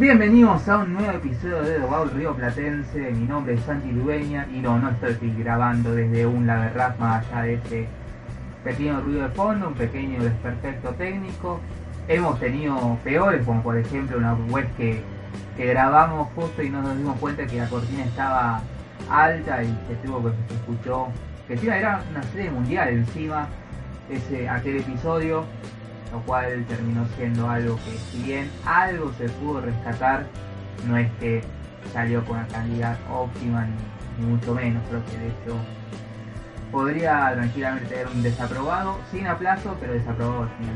Bienvenidos a un nuevo episodio de Dogout Río Platense. Mi nombre es Santi Ludueña y no, no estoy grabando desde un laberraz más allá de este pequeño ruido de fondo, un pequeño desperfecto técnico. Hemos tenido peores, como por ejemplo una web que, que grabamos justo y no nos dimos cuenta que la cortina estaba alta y se tuvo que se escuchó. Que encima era una serie mundial encima, ese, aquel episodio lo cual terminó siendo algo que si bien algo se pudo rescatar, no es que salió con una calidad óptima ni, mucho menos, creo que de hecho podría tranquilamente tener un desaprobado, sin aplazo, pero desaprobado al fin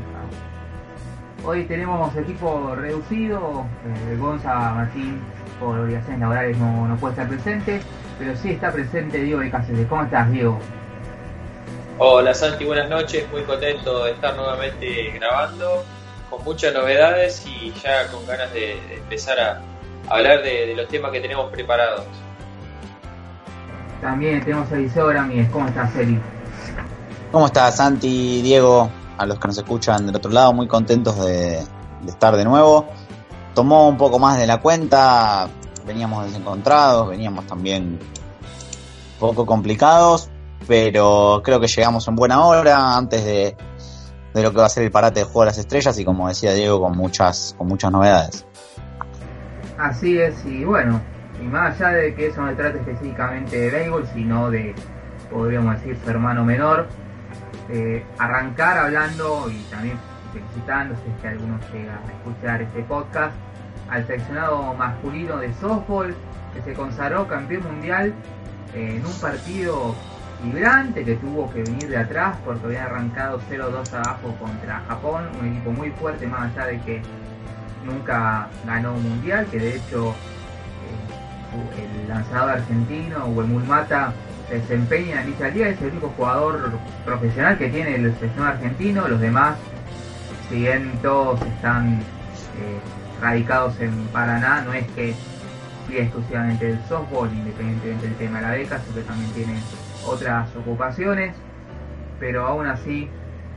Hoy tenemos equipo reducido, eh, Gonza Martín por obligaciones laborales no, no puede estar presente, pero sí está presente Diego de Cáceres. ¿Cómo estás, Diego? Hola Santi, buenas noches, muy contento de estar nuevamente grabando, con muchas novedades y ya con ganas de, empezar a hablar de, los temas que tenemos preparados. También tenemos a Ramírez, ¿cómo estás Eli? ¿Cómo estás Santi, Diego? A los que nos escuchan del otro lado, muy contentos de, de estar de nuevo. Tomó un poco más de la cuenta, veníamos desencontrados, veníamos también poco complicados, pero creo que llegamos en buena hora antes de, lo que va a ser el parate de Juego de las Estrellas y como decía Diego, con muchas, con muchas novedades. Así es, y bueno, y más allá de que eso no se trate específicamente de béisbol, sino de, podríamos decir, su hermano menor, eh, arrancar hablando y también felicitando, si es que alguno llega a escuchar este podcast, al seleccionado masculino de softball que se consagró campeón mundial en un partido vibrante que tuvo que venir de atrás porque había arrancado 0-2 abajo contra Japón, un equipo muy fuerte más allá de que nunca ganó un mundial, que de hecho eh, el lanzador argentino, Huemul Mata, se desempeña en dicha liga, es el único jugador profesional que tiene el seleccionado argentino, los demás, si todos están eh, radicados en Paraná, no es que exclusivamente del softball, independientemente del tema de la beca, sino que también tiene otras ocupaciones, pero aún así,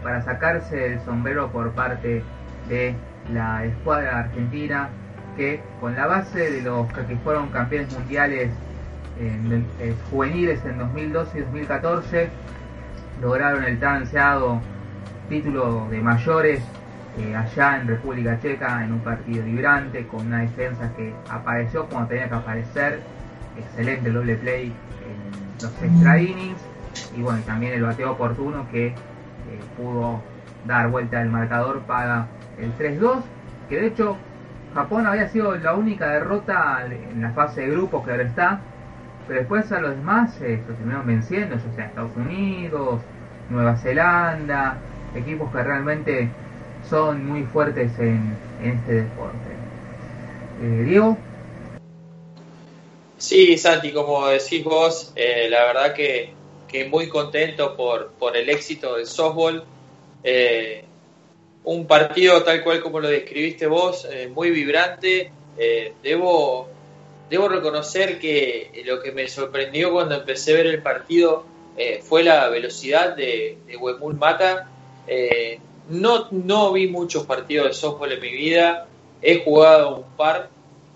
para sacarse el sombrero por parte de la escuadra argentina, que con la base de los que fueron campeones mundiales juveniles en 2012 y 2014, lograron el tan ansiado título de mayores eh, allá en República Checa en un partido vibrante con una defensa que apareció como tenía que aparecer, excelente doble play en los extra innings y bueno, también el bateo oportuno que eh, pudo dar vuelta al marcador para el 3-2, que de hecho Japón había sido la única derrota en la fase de grupos que ahora está, pero después a los demás eh, se terminaron venciendo, o sea, Estados Unidos, Nueva Zelanda, equipos que realmente son muy fuertes en, este deporte. Eh, Diego. Sí, Santi, como decís vos, eh, la verdad que, muy contento por, por, el éxito del softball. Eh, un partido tal cual como lo describiste vos, eh, muy vibrante. debo, debo reconocer que lo que me sorprendió cuando empecé a ver el partido fue la velocidad de, de Wemul Mata. no, no vi muchos partidos de softball en mi vida, he jugado un par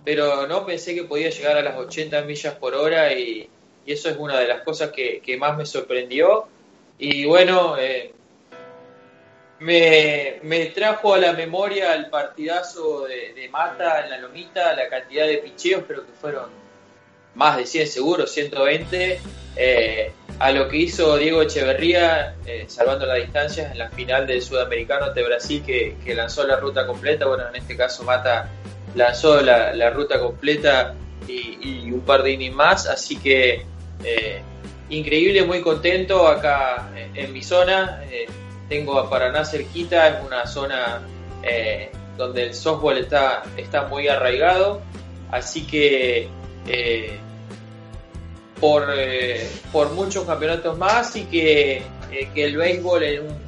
pero no pensé que podía llegar a las 80 millas por hora y, eso es una de las cosas que, más me sorprendió. Y bueno, eh, me, trajo a la memoria el partidazo de, Mata en la Lomita, la cantidad de picheos, creo que fueron más de 100 seguros, 120, eh, a lo que hizo Diego Echeverría, eh, salvando las distancias en la final del Sudamericano de Brasil, que, que lanzó la ruta completa. Bueno, en este caso Mata lanzó la, ruta completa y, un par de innings más, así que eh, increíble, muy contento acá en, mi zona. Eh, tengo a Paraná cerquita, es una zona eh, donde el softball está, está muy arraigado, así que eh, por, por muchos campeonatos más y que, que el béisbol en,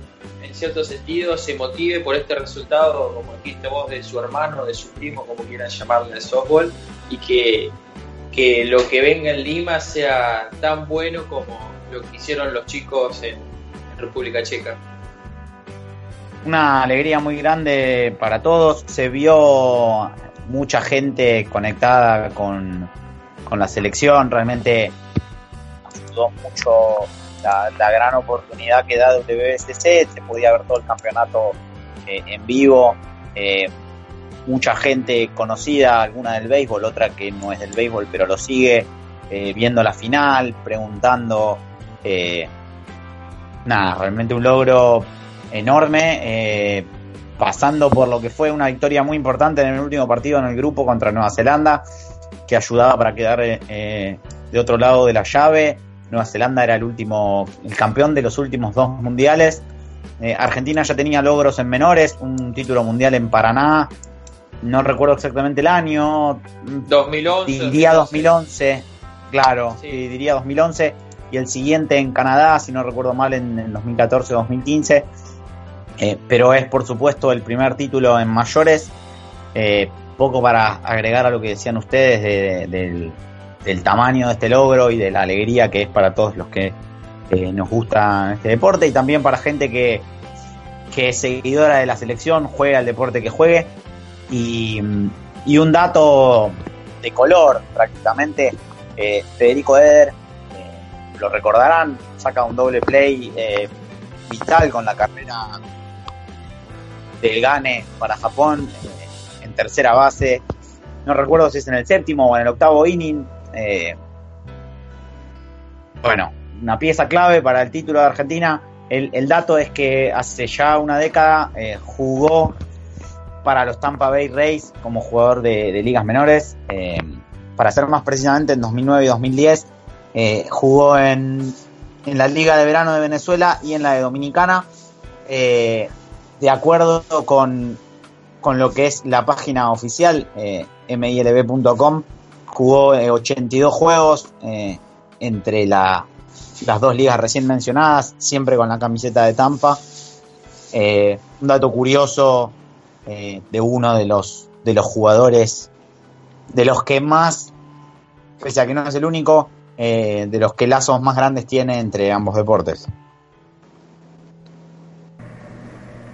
en cierto sentido se motive por este resultado, como dijiste vos, de su hermano, de su primo, como quieran llamarle el softball, y que, que lo que venga en Lima sea tan bueno como lo que hicieron los chicos en República Checa una alegría muy grande para todos. Se vio mucha gente conectada con, la selección. Realmente ayudó mucho la, gran oportunidad que da WBCC. Se podía ver todo el campeonato eh, en vivo. Eh, mucha gente conocida, alguna del béisbol, otra que no es del béisbol, pero lo sigue eh, viendo la final, preguntando. nada, realmente un logro enorme, pasando por lo que fue una victoria muy importante en el último partido en el grupo contra Nueva Zelanda, que ayudaba para quedar de otro lado de la llave. Nueva Zelanda era el último, el campeón de los últimos dos mundiales. Eh, Argentina ya tenía logros en menores, un título mundial en Paraná, no recuerdo exactamente el año. 2011. Diría 2011, claro, diría 2011. Y el siguiente en Canadá, si no recuerdo mal, en, en 2014-2015. Eh, pero es por supuesto el primer título en mayores. Eh, poco para agregar a lo que decían ustedes del, tamaño de este logro y de la alegría que es para todos los que eh, nos gusta este deporte y también para gente que, que es seguidora de la selección, juega el deporte que juegue. Y, y un dato de color prácticamente, Federico Eder, lo recordarán, saca un doble play vital con la carrera del Gane para Japón eh, en tercera base. No recuerdo si es en el séptimo o en el octavo inning. Eh, bueno, una pieza clave para el título de Argentina. El, dato es que hace ya una década eh, jugó para los Tampa Bay Rays como jugador de, ligas menores. para ser más precisamente, en 2009 y 2010 jugó en, en, la Liga de Verano de Venezuela y en la de Dominicana de acuerdo con, lo que es la página oficial, eh, milb.com, jugó 82 eh, juegos eh, entre las dos ligas recién mencionadas, siempre con la camiseta de Tampa. Eh, un dato curioso de uno de los, de los jugadores, de los que más, pese a que no es el único, de los que lazos más grandes tiene entre ambos deportes.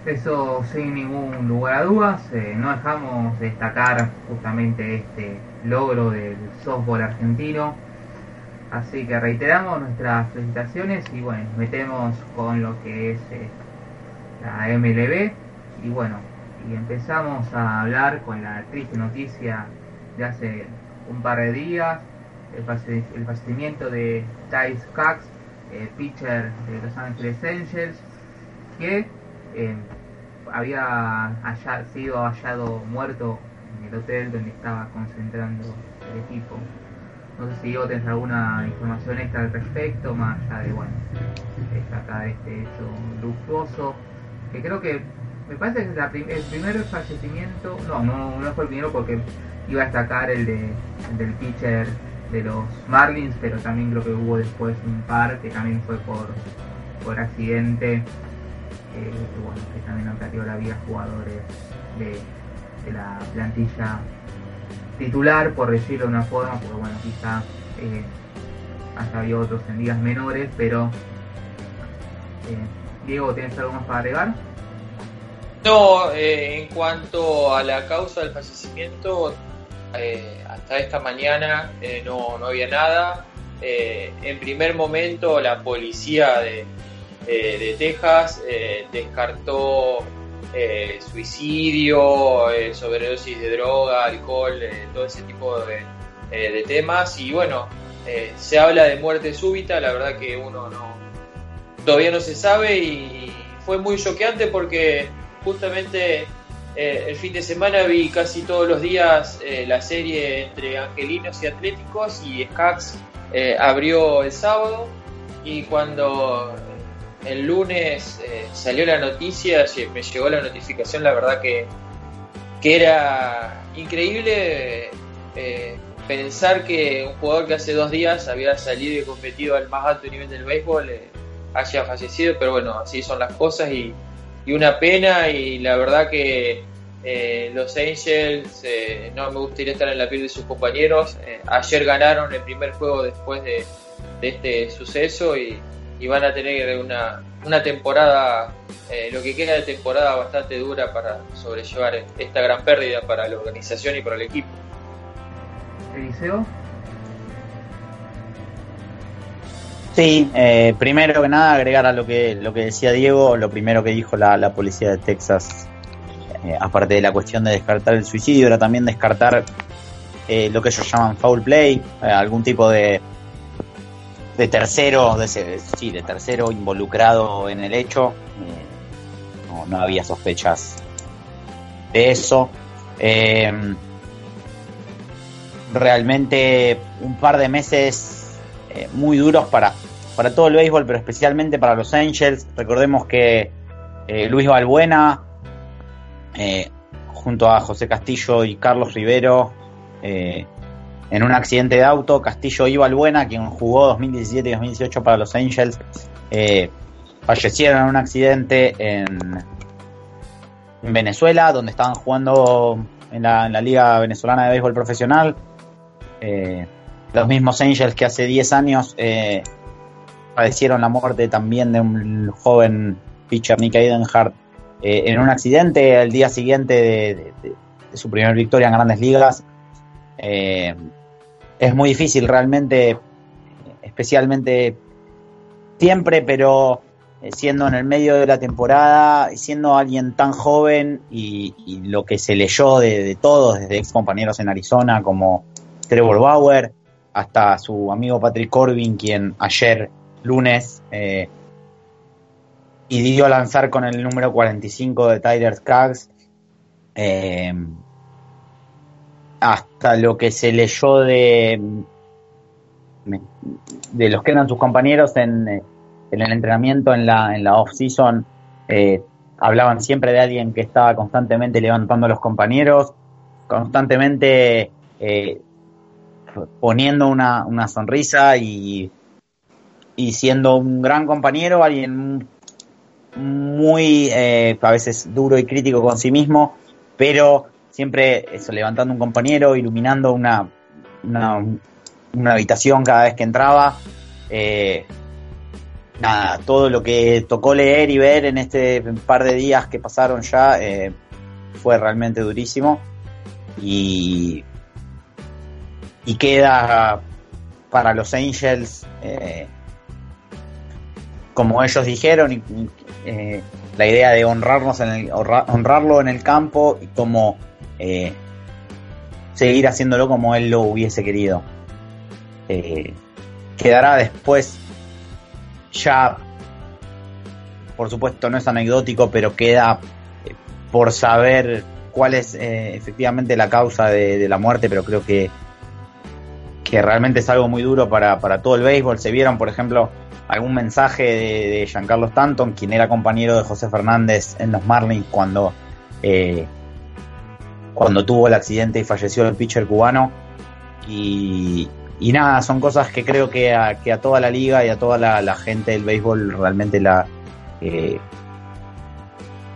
Eso sin ningún lugar a dudas, no dejamos destacar justamente este logro del softball argentino. Así que reiteramos nuestras felicitaciones y bueno, metemos con lo que es eh, la MLB y bueno, y empezamos a hablar con la triste noticia de hace un par de días, el, fallecimiento de Thais Cox, pitcher de Los Angeles Angels, que eh, había sido hallado muerto el hotel donde estaba concentrando el equipo. No sé si vos tenés alguna información extra al respecto, más allá de, bueno, destacar este hecho luctuoso, que creo que, me parece que es el primer fallecimiento, no, no, no fue el primero porque iba a destacar el, de, del pitcher de los Marlins, pero también creo que hubo después un par que también fue por, por accidente eh, que, bueno, que también han perdido la vida jugadores de, la plantilla titular, por decirlo de una forma, porque bueno, quizá eh, había otros en ligas menores, pero eh, Diego, ¿tienes algo más para agregar? No, en cuanto a la causa del fallecimiento, hasta esta mañana no, no había nada. en primer momento la policía de, eh, de Texas eh, descartó eh, suicidio, sobredosis de droga, alcohol, todo ese tipo de, temas. Y bueno, se habla de muerte súbita, la verdad que uno no todavía no se sabe y fue muy choqueante porque justamente el fin de semana vi casi todos los días la serie entre angelinos y atléticos y Skax abrió el sábado y cuando el lunes eh, salió la noticia, me llegó la notificación, la verdad que que era increíble eh, pensar que un jugador que hace dos días había salido y competido al más alto nivel del béisbol eh, haya fallecido, pero bueno, así son las cosas y, una pena y la verdad que los Angels no me gustaría estar en la piel de sus compañeros. ayer ganaron el primer juego después de, este suceso y, y, van a tener una, una temporada, lo que queda de temporada bastante dura para sobrellevar esta gran pérdida para la organización y para el equipo. Eliseo. Sí, eh, primero que nada agregar a lo que lo que decía Diego, lo primero que dijo la, policía de Texas, eh, aparte de la cuestión de descartar el suicidio, era también descartar eh, lo que ellos llaman foul play, algún tipo de de tercero, de, sí, de tercero involucrado en el hecho. No, no, había sospechas de eso realmente un par de meses eh, muy duros para, para todo el béisbol, pero especialmente para los Angels. Recordemos que eh, Luis Balbuena, eh, junto a José Castillo y Carlos Rivero, en un accidente de auto, Castillo y Balbuena, quien jugó 2017 y 2018 para los Angels, fallecieron en un accidente en, en Venezuela, donde estaban jugando en la, Liga Venezolana de Béisbol Profesional. Eh, los mismos Angels que hace 10 años eh, padecieron la muerte también de un joven pitcher, Nick Eidenhardt, eh, en un accidente al día siguiente de, su primera victoria en grandes ligas. Es muy difícil realmente, especialmente siempre, pero siendo en el medio de la temporada, siendo alguien tan joven y, lo que se leyó de, todos, desde ex compañeros en Arizona como Trevor Bauer, hasta su amigo Patrick Corbin, quien ayer lunes eh, y dio lanzar con el número 45 de Tyler Skaggs. Eh, hasta lo que se leyó de, de los que eran sus compañeros en, el entrenamiento en la, en la off-season, eh, hablaban siempre de alguien que estaba constantemente levantando a los compañeros, constantemente poniendo una, una sonrisa y, y siendo un gran compañero, alguien muy eh, a veces duro y crítico con sí mismo, pero siempre eso, levantando un compañero, iluminando una, una, habitación cada vez que entraba. Eh, nada, todo lo que tocó leer y ver en este par de días que pasaron ya eh, fue realmente durísimo. Y y queda para los Angels, eh, como ellos dijeron, eh, la idea de honrarnos en el, honrarlo en el campo y como eh, seguir haciéndolo como él lo hubiese querido. quedará después ya, por supuesto no es anecdótico, pero queda por saber cuál es efectivamente la causa de la muerte, pero creo que que realmente es algo muy duro para, todo el béisbol. Se vieron, por ejemplo, algún mensaje de, Giancarlo Stanton, quien era compañero de José Fernández en los Marlins cuando, eh, cuando tuvo el accidente y falleció el pitcher cubano. Y, nada, son cosas que creo que a, que a toda la liga y a toda la, gente del béisbol realmente la, eh,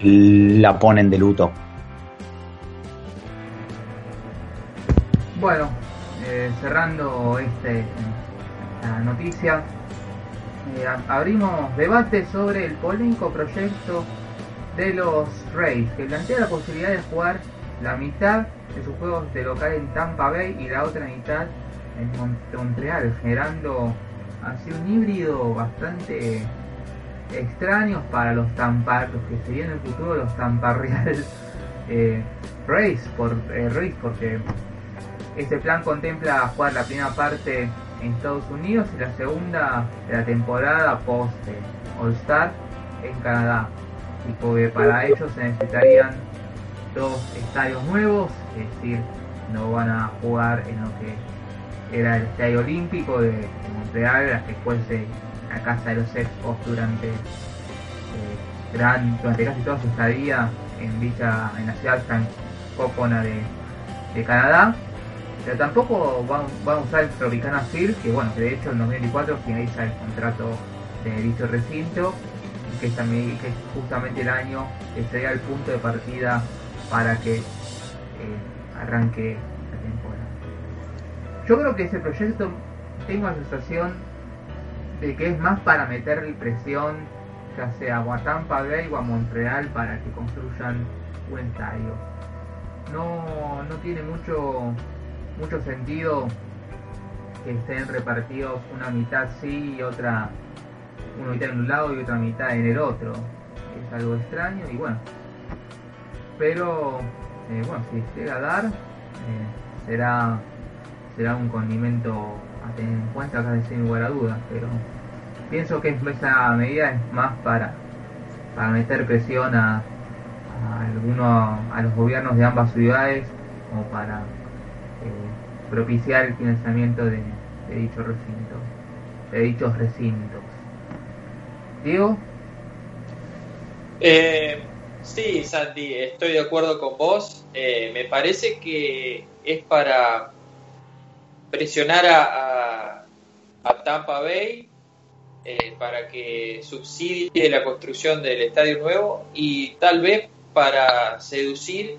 la ponen de luto. Bueno, eh, cerrando este, esta noticia, eh, abrimos debate sobre el polémico proyecto de los Rays, que plantea la posibilidad de jugar la mitad de sus juegos de local en Tampa Bay y la otra mitad en Montreal, generando así un híbrido bastante extraño para los Tampa, los que serían en el futuro los Tampa Real eh, Rays, por, Rays, porque este plan contempla jugar la primera parte en Estados Unidos y la segunda de la temporada post All Star en Canadá. Y porque para ello se necesitarían dos estadios nuevos, es decir, no van a jugar en lo que era el estadio olímpico de, Montreal, la que fuese la casa de los expos durante, eh, durante casi toda su estadía en dicha en la ciudad Copona de, de Canadá. Pero tampoco van, a usar el Tropicana Field, que bueno, de hecho en 2024 finaliza el contrato de dicho recinto, que es, también, que es justamente el año que sería el punto de partida para que eh, arranque la temporada. Yo creo que ese proyecto tengo la sensación de que es más para meterle presión ya sea a Tampa Bay o a Montreal para que construyan un estadio. No, no tiene mucho mucho sentido que estén repartidos una mitad sí y otra, una mitad en un lado y otra mitad en el otro. Es algo extraño y bueno. Pero eh, bueno, si llega a dar, eh, será, será un condimento a tener en cuenta acá sin lugar a dudas, pero pienso que esa medida es más para, para meter presión a, a a los gobiernos de ambas ciudades como para eh, propiciar el financiamiento de, dicho recinto, de dichos recintos. Diego. Eh, sí, Santi, estoy de acuerdo con vos. Eh, me parece que es para presionar a, a, Tampa Bay eh, para que subsidie la construcción del estadio nuevo y tal vez para seducir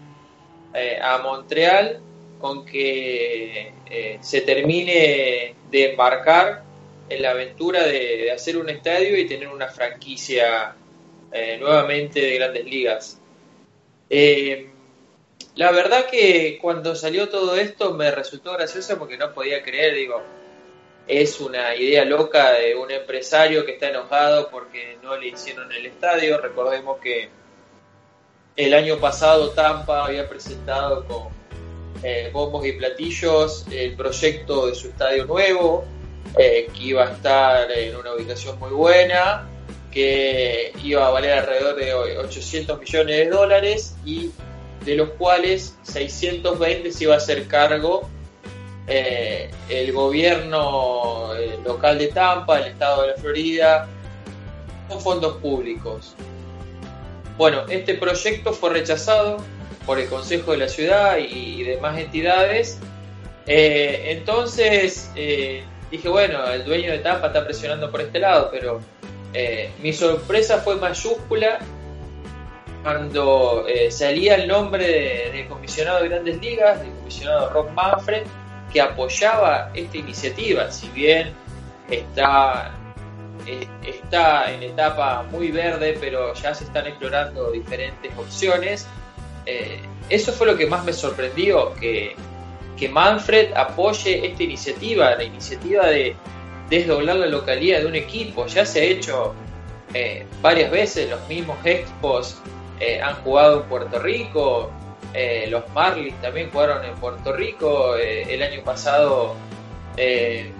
a Montreal con que eh, se termine de embarcar en la aventura de, hacer un estadio y tener una franquicia eh, nuevamente de grandes ligas. Eh, la verdad que cuando salió todo esto me resultó gracioso porque no podía creer, digo, es una idea loca de un empresario que está enojado porque no le hicieron el estadio. Recordemos que el año pasado Tampa había presentado con eh, bombos y platillos el proyecto de su estadio nuevo, que iba a estar en una ubicación muy buena, que iba a valer alrededor de 800 millones de dólares y de los cuales 620 se iba a hacer cargo eh, el gobierno local de Tampa, el estado de la Florida, con fondos públicos. Bueno, este proyecto fue rechazado por el Consejo de la Ciudad y, demás entidades. Eh, entonces eh, dije, bueno, el dueño de Tampa está presionando por este lado, pero eh, mi sorpresa fue mayúscula cuando salía el nombre del comisionado de Grandes Ligas, del comisionado Rob Manfred, que apoyaba esta iniciativa, si bien está está en etapa muy verde, pero ya se están explorando diferentes opciones. Eh, eso fue lo que más me sorprendió, que, Manfred apoye esta iniciativa, la iniciativa de desdoblar la localidad de un equipo. Ya se ha hecho eh, varias veces, los mismos Expos eh, han jugado en Puerto Rico, los Marlins también jugaron en Puerto Rico, el año pasado eh,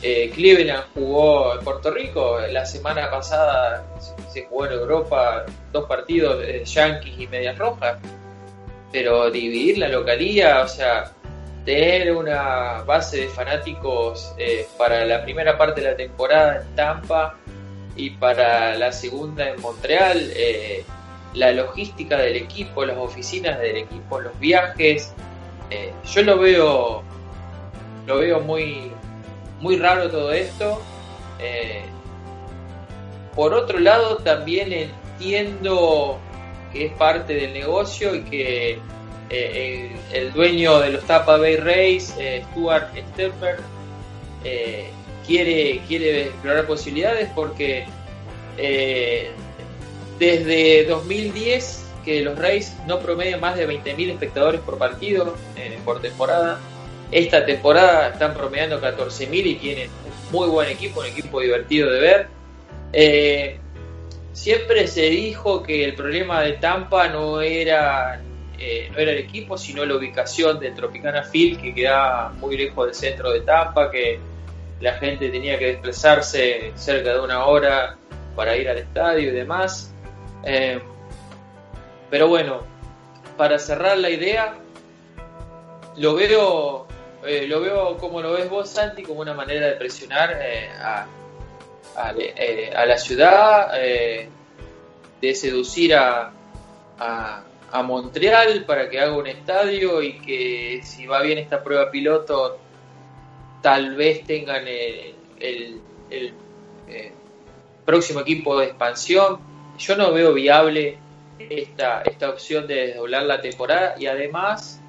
Cleveland jugó en Puerto Rico, la semana pasada se jugó en Europa dos partidos Yankees y Medias Rojas, pero dividir la localía, o sea, tener una base de fanáticos eh, para la primera parte de la temporada en Tampa y para la segunda en Montreal, eh, la logística del equipo, las oficinas del equipo, los viajes, yo lo veo, lo veo muy muy raro todo esto. Eh, por otro lado, también entiendo que es parte del negocio y que eh, el, dueño de los Tampa Bay Rays, eh, Stuart Stepper, quiere, quiere explorar posibilidades porque desde 2010 que los Rays no promedian más de 20.000 espectadores por partido por temporada esta temporada están promediando 14.000 y tienen un muy buen equipo, un equipo divertido de ver. Eh, siempre se dijo que el problema de Tampa no era, eh, no era el equipo, sino la ubicación del Tropicana Field, que queda muy lejos del centro de Tampa, que la gente tenía que desplazarse cerca de una hora para ir al estadio y demás. Eh, pero bueno, para cerrar la idea, lo veo eh, lo veo como lo ves vos, Santi, como una manera de presionar eh, a, la ciudad, de seducir a, a Montreal para que haga un estadio y que si va bien esta prueba piloto tal vez tengan el, eh, próximo equipo de expansión. Yo no veo viable esta, esta opción de desdoblar la temporada y además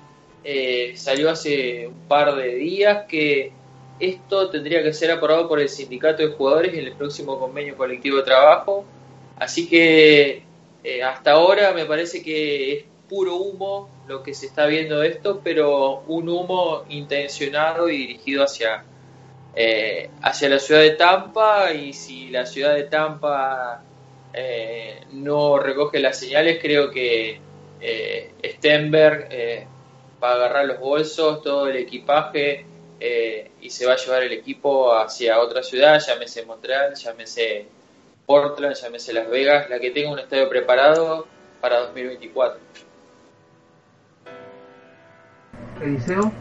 eh, salió hace un par de días que esto tendría que ser aprobado por el sindicato de jugadores en el próximo convenio colectivo de trabajo. Así que eh, hasta ahora me parece que es puro humo lo que se está viendo esto, pero un humo intencionado y dirigido hacia, eh, hacia la ciudad de Tampa y si la ciudad de Tampa eh, no recoge las señales, creo que Stenberg va a agarrar los bolsos, todo el equipaje y se va a llevar el equipo hacia otra ciudad, llámese Montreal, llámese Portland, llámese Las Vegas, la que tenga un estadio preparado para 2024. Eliseo.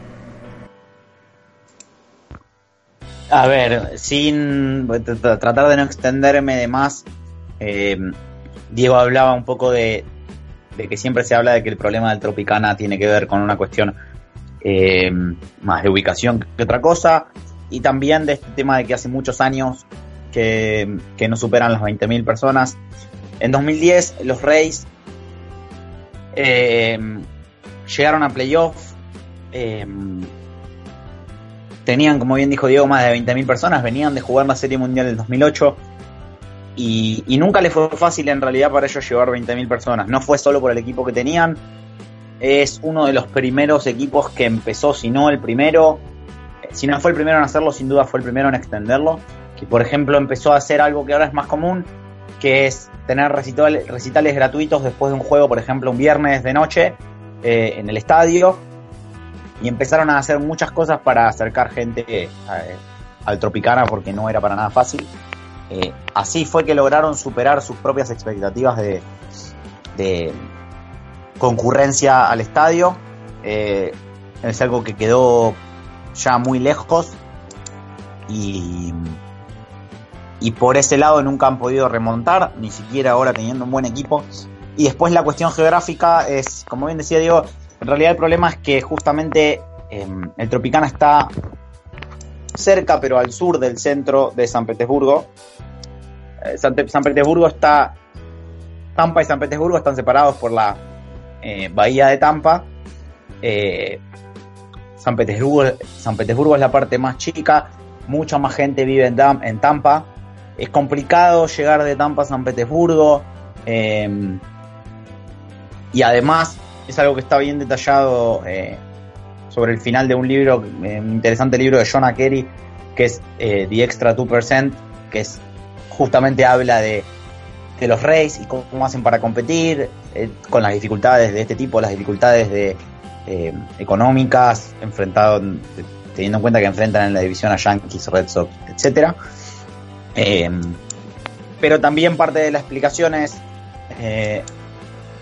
A ver, sin tratar de no extenderme de más, eh, Diego hablaba un poco de, que siempre se habla de que el problema del Tropicana tiene que ver con una cuestión eh, más de ubicación que otra cosa, y también de este tema de que hace muchos años que, no superan las 20.000 personas. En 2010 los Reyes eh, llegaron a playoff. Eh, tenían, como bien dijo Diego, más de 20.000 personas. Venían de jugar la Serie Mundial del 2008. Y, y nunca les fue fácil en realidad para ellos llevar 20.000 personas. No fue solo por el equipo que tenían. Es uno de los primeros equipos que empezó, si no el primero. Si no fue el primero en hacerlo, sin duda fue el primero en extenderlo que por ejemplo empezó a hacer algo que ahora es más común, que es tener recitales, gratuitos después de un juego, por ejemplo, un viernes de noche eh, en el estadio. Y empezaron a hacer muchas cosas para acercar gente eh, al Tropicana porque no era para nada fácil. Eh, así fue que lograron superar sus propias expectativas de concurrencia al estadio. es algo que quedó ya muy lejos y y por ese lado nunca han podido remontar, ni siquiera ahora teniendo un buen equipo. Y después la cuestión geográfica es, como bien decía Diego, en realidad el problema es que justamente em, el Tropicana está cerca, pero al sur del centro de San Petersburgo. Eh, San, Petersburgo está, Tampa y San Petersburgo están separados por la eh, bahía de Tampa. Eh, San Petersburgo, San Petersburgo es la parte más chica, mucha más gente vive en, en Tampa, es complicado llegar de Tampa a San Petersburgo. Em, y además es algo que está bien detallado eh, sobre el final de un libro, eh, un interesante libro de Jonah Kerry, que es eh, The Extra 2%, que es justamente habla de, de los Reyes y cómo, hacen para competir, con las dificultades de este tipo, las dificultades de, económicas, enfrentado, teniendo en cuenta que enfrentan en la división a Yankees, Red Sox, etcétera. Eh, pero también parte de la explicación es eh,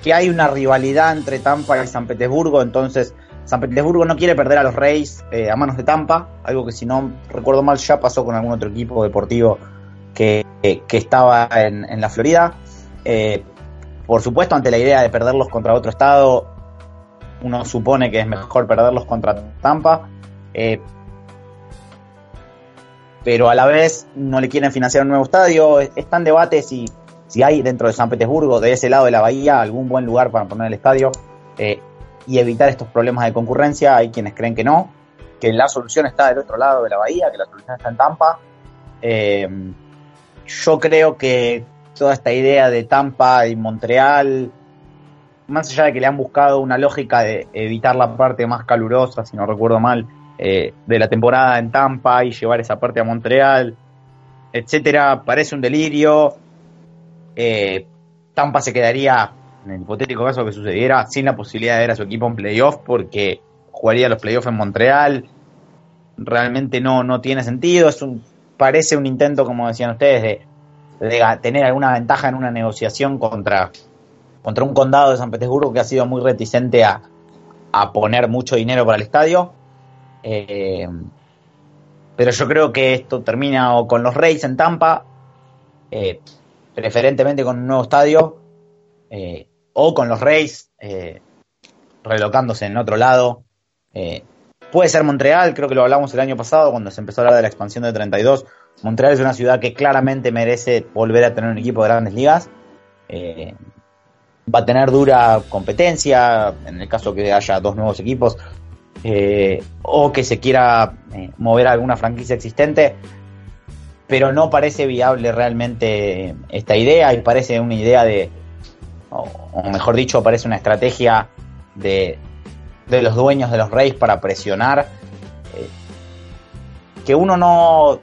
que hay una rivalidad entre Tampa y San Petersburgo, entonces San Petersburgo no quiere perder a los Reyes eh, a manos de Tampa, algo que si no recuerdo mal ya pasó con algún otro equipo deportivo que, estaba en, la Florida. por supuesto, ante la idea de perderlos contra otro estado, uno supone que es mejor perderlos contra Tampa pero a la vez no le quieren financiar un nuevo estadio. Está en debate si, si hay dentro de San Petersburgo, de ese lado de la bahía, algún buen lugar para poner el estadio eh, y evitar estos problemas de concurrencia. Hay quienes creen que no, que la solución está del otro lado de la bahía, que la solución está en Tampa. Eh, yo creo que toda esta idea de Tampa y Montreal, más allá de que le han buscado una lógica de evitar la parte más calurosa, si no recuerdo mal, eh, de la temporada en Tampa y llevar esa parte a Montreal, etcétera, parece un delirio. Eh, Tampa se quedaría, en el hipotético caso que sucediera, sin la posibilidad de ver a su equipo en playoff porque jugaría los playoffs en Montreal. Realmente no, no tiene sentido. Es un, parece un intento, como decían ustedes, de, tener alguna ventaja en una negociación contra, contra un condado de San Petersburgo que ha sido muy reticente a, a poner mucho dinero para el estadio. Eh, pero yo creo que esto termina o con los Reyes en Tampa, eh, preferentemente con un nuevo estadio, eh, o con los Reyes relocándose en otro lado. Puede ser Montreal, creo que lo hablamos el año pasado cuando se empezó a hablar de la expansión de 32. Montreal es una ciudad que claramente merece volver a tener un equipo de grandes ligas. Va a tener dura competencia en el caso que haya dos nuevos equipos o que se quiera mover a alguna franquicia existente pero no parece viable realmente esta idea y parece una idea de, o, mejor dicho, parece una estrategia de, de los dueños de los Reyes para presionar, eh, que uno no...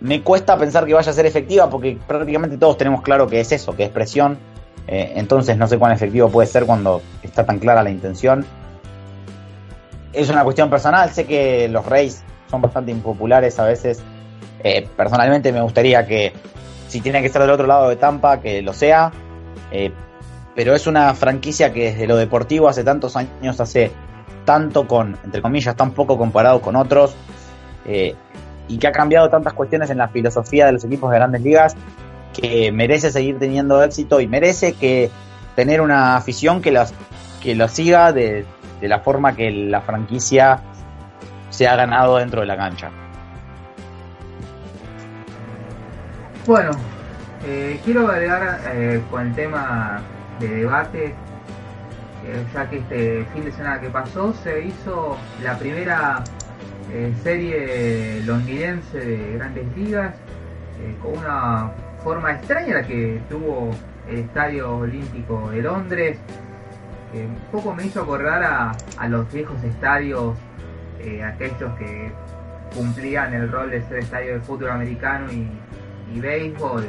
Me cuesta pensar que vaya a ser efectiva porque prácticamente todos tenemos claro que es eso, que es presión. Eh, entonces no sé cuán efectivo puede ser cuando está tan clara la intención. Es una cuestión personal, sé que los Reyes son bastante impopulares a veces eh, personalmente me gustaría que si tiene que estar del otro lado de Tampa, que lo sea. Eh, pero es una franquicia que desde lo deportivo hace tantos años hace tanto con, entre comillas, tan poco comparado con otros. Eh, y que ha cambiado tantas cuestiones en la filosofía de los equipos de grandes ligas que merece seguir teniendo éxito y merece que tener una afición que los que lo siga de, de la forma que la franquicia se ha ganado dentro de la cancha. Bueno, eh, quiero agregar eh, con el tema de debate, eh, ya que este fin de semana que pasó se hizo la primera serie londinense de grandes ligas, con una forma extraña la que tuvo el Estadio Olímpico de Londres, que un poco me hizo acordar a, a los viejos estadios, aquellos que cumplían el rol de ser estadio de fútbol americano y y béisbol,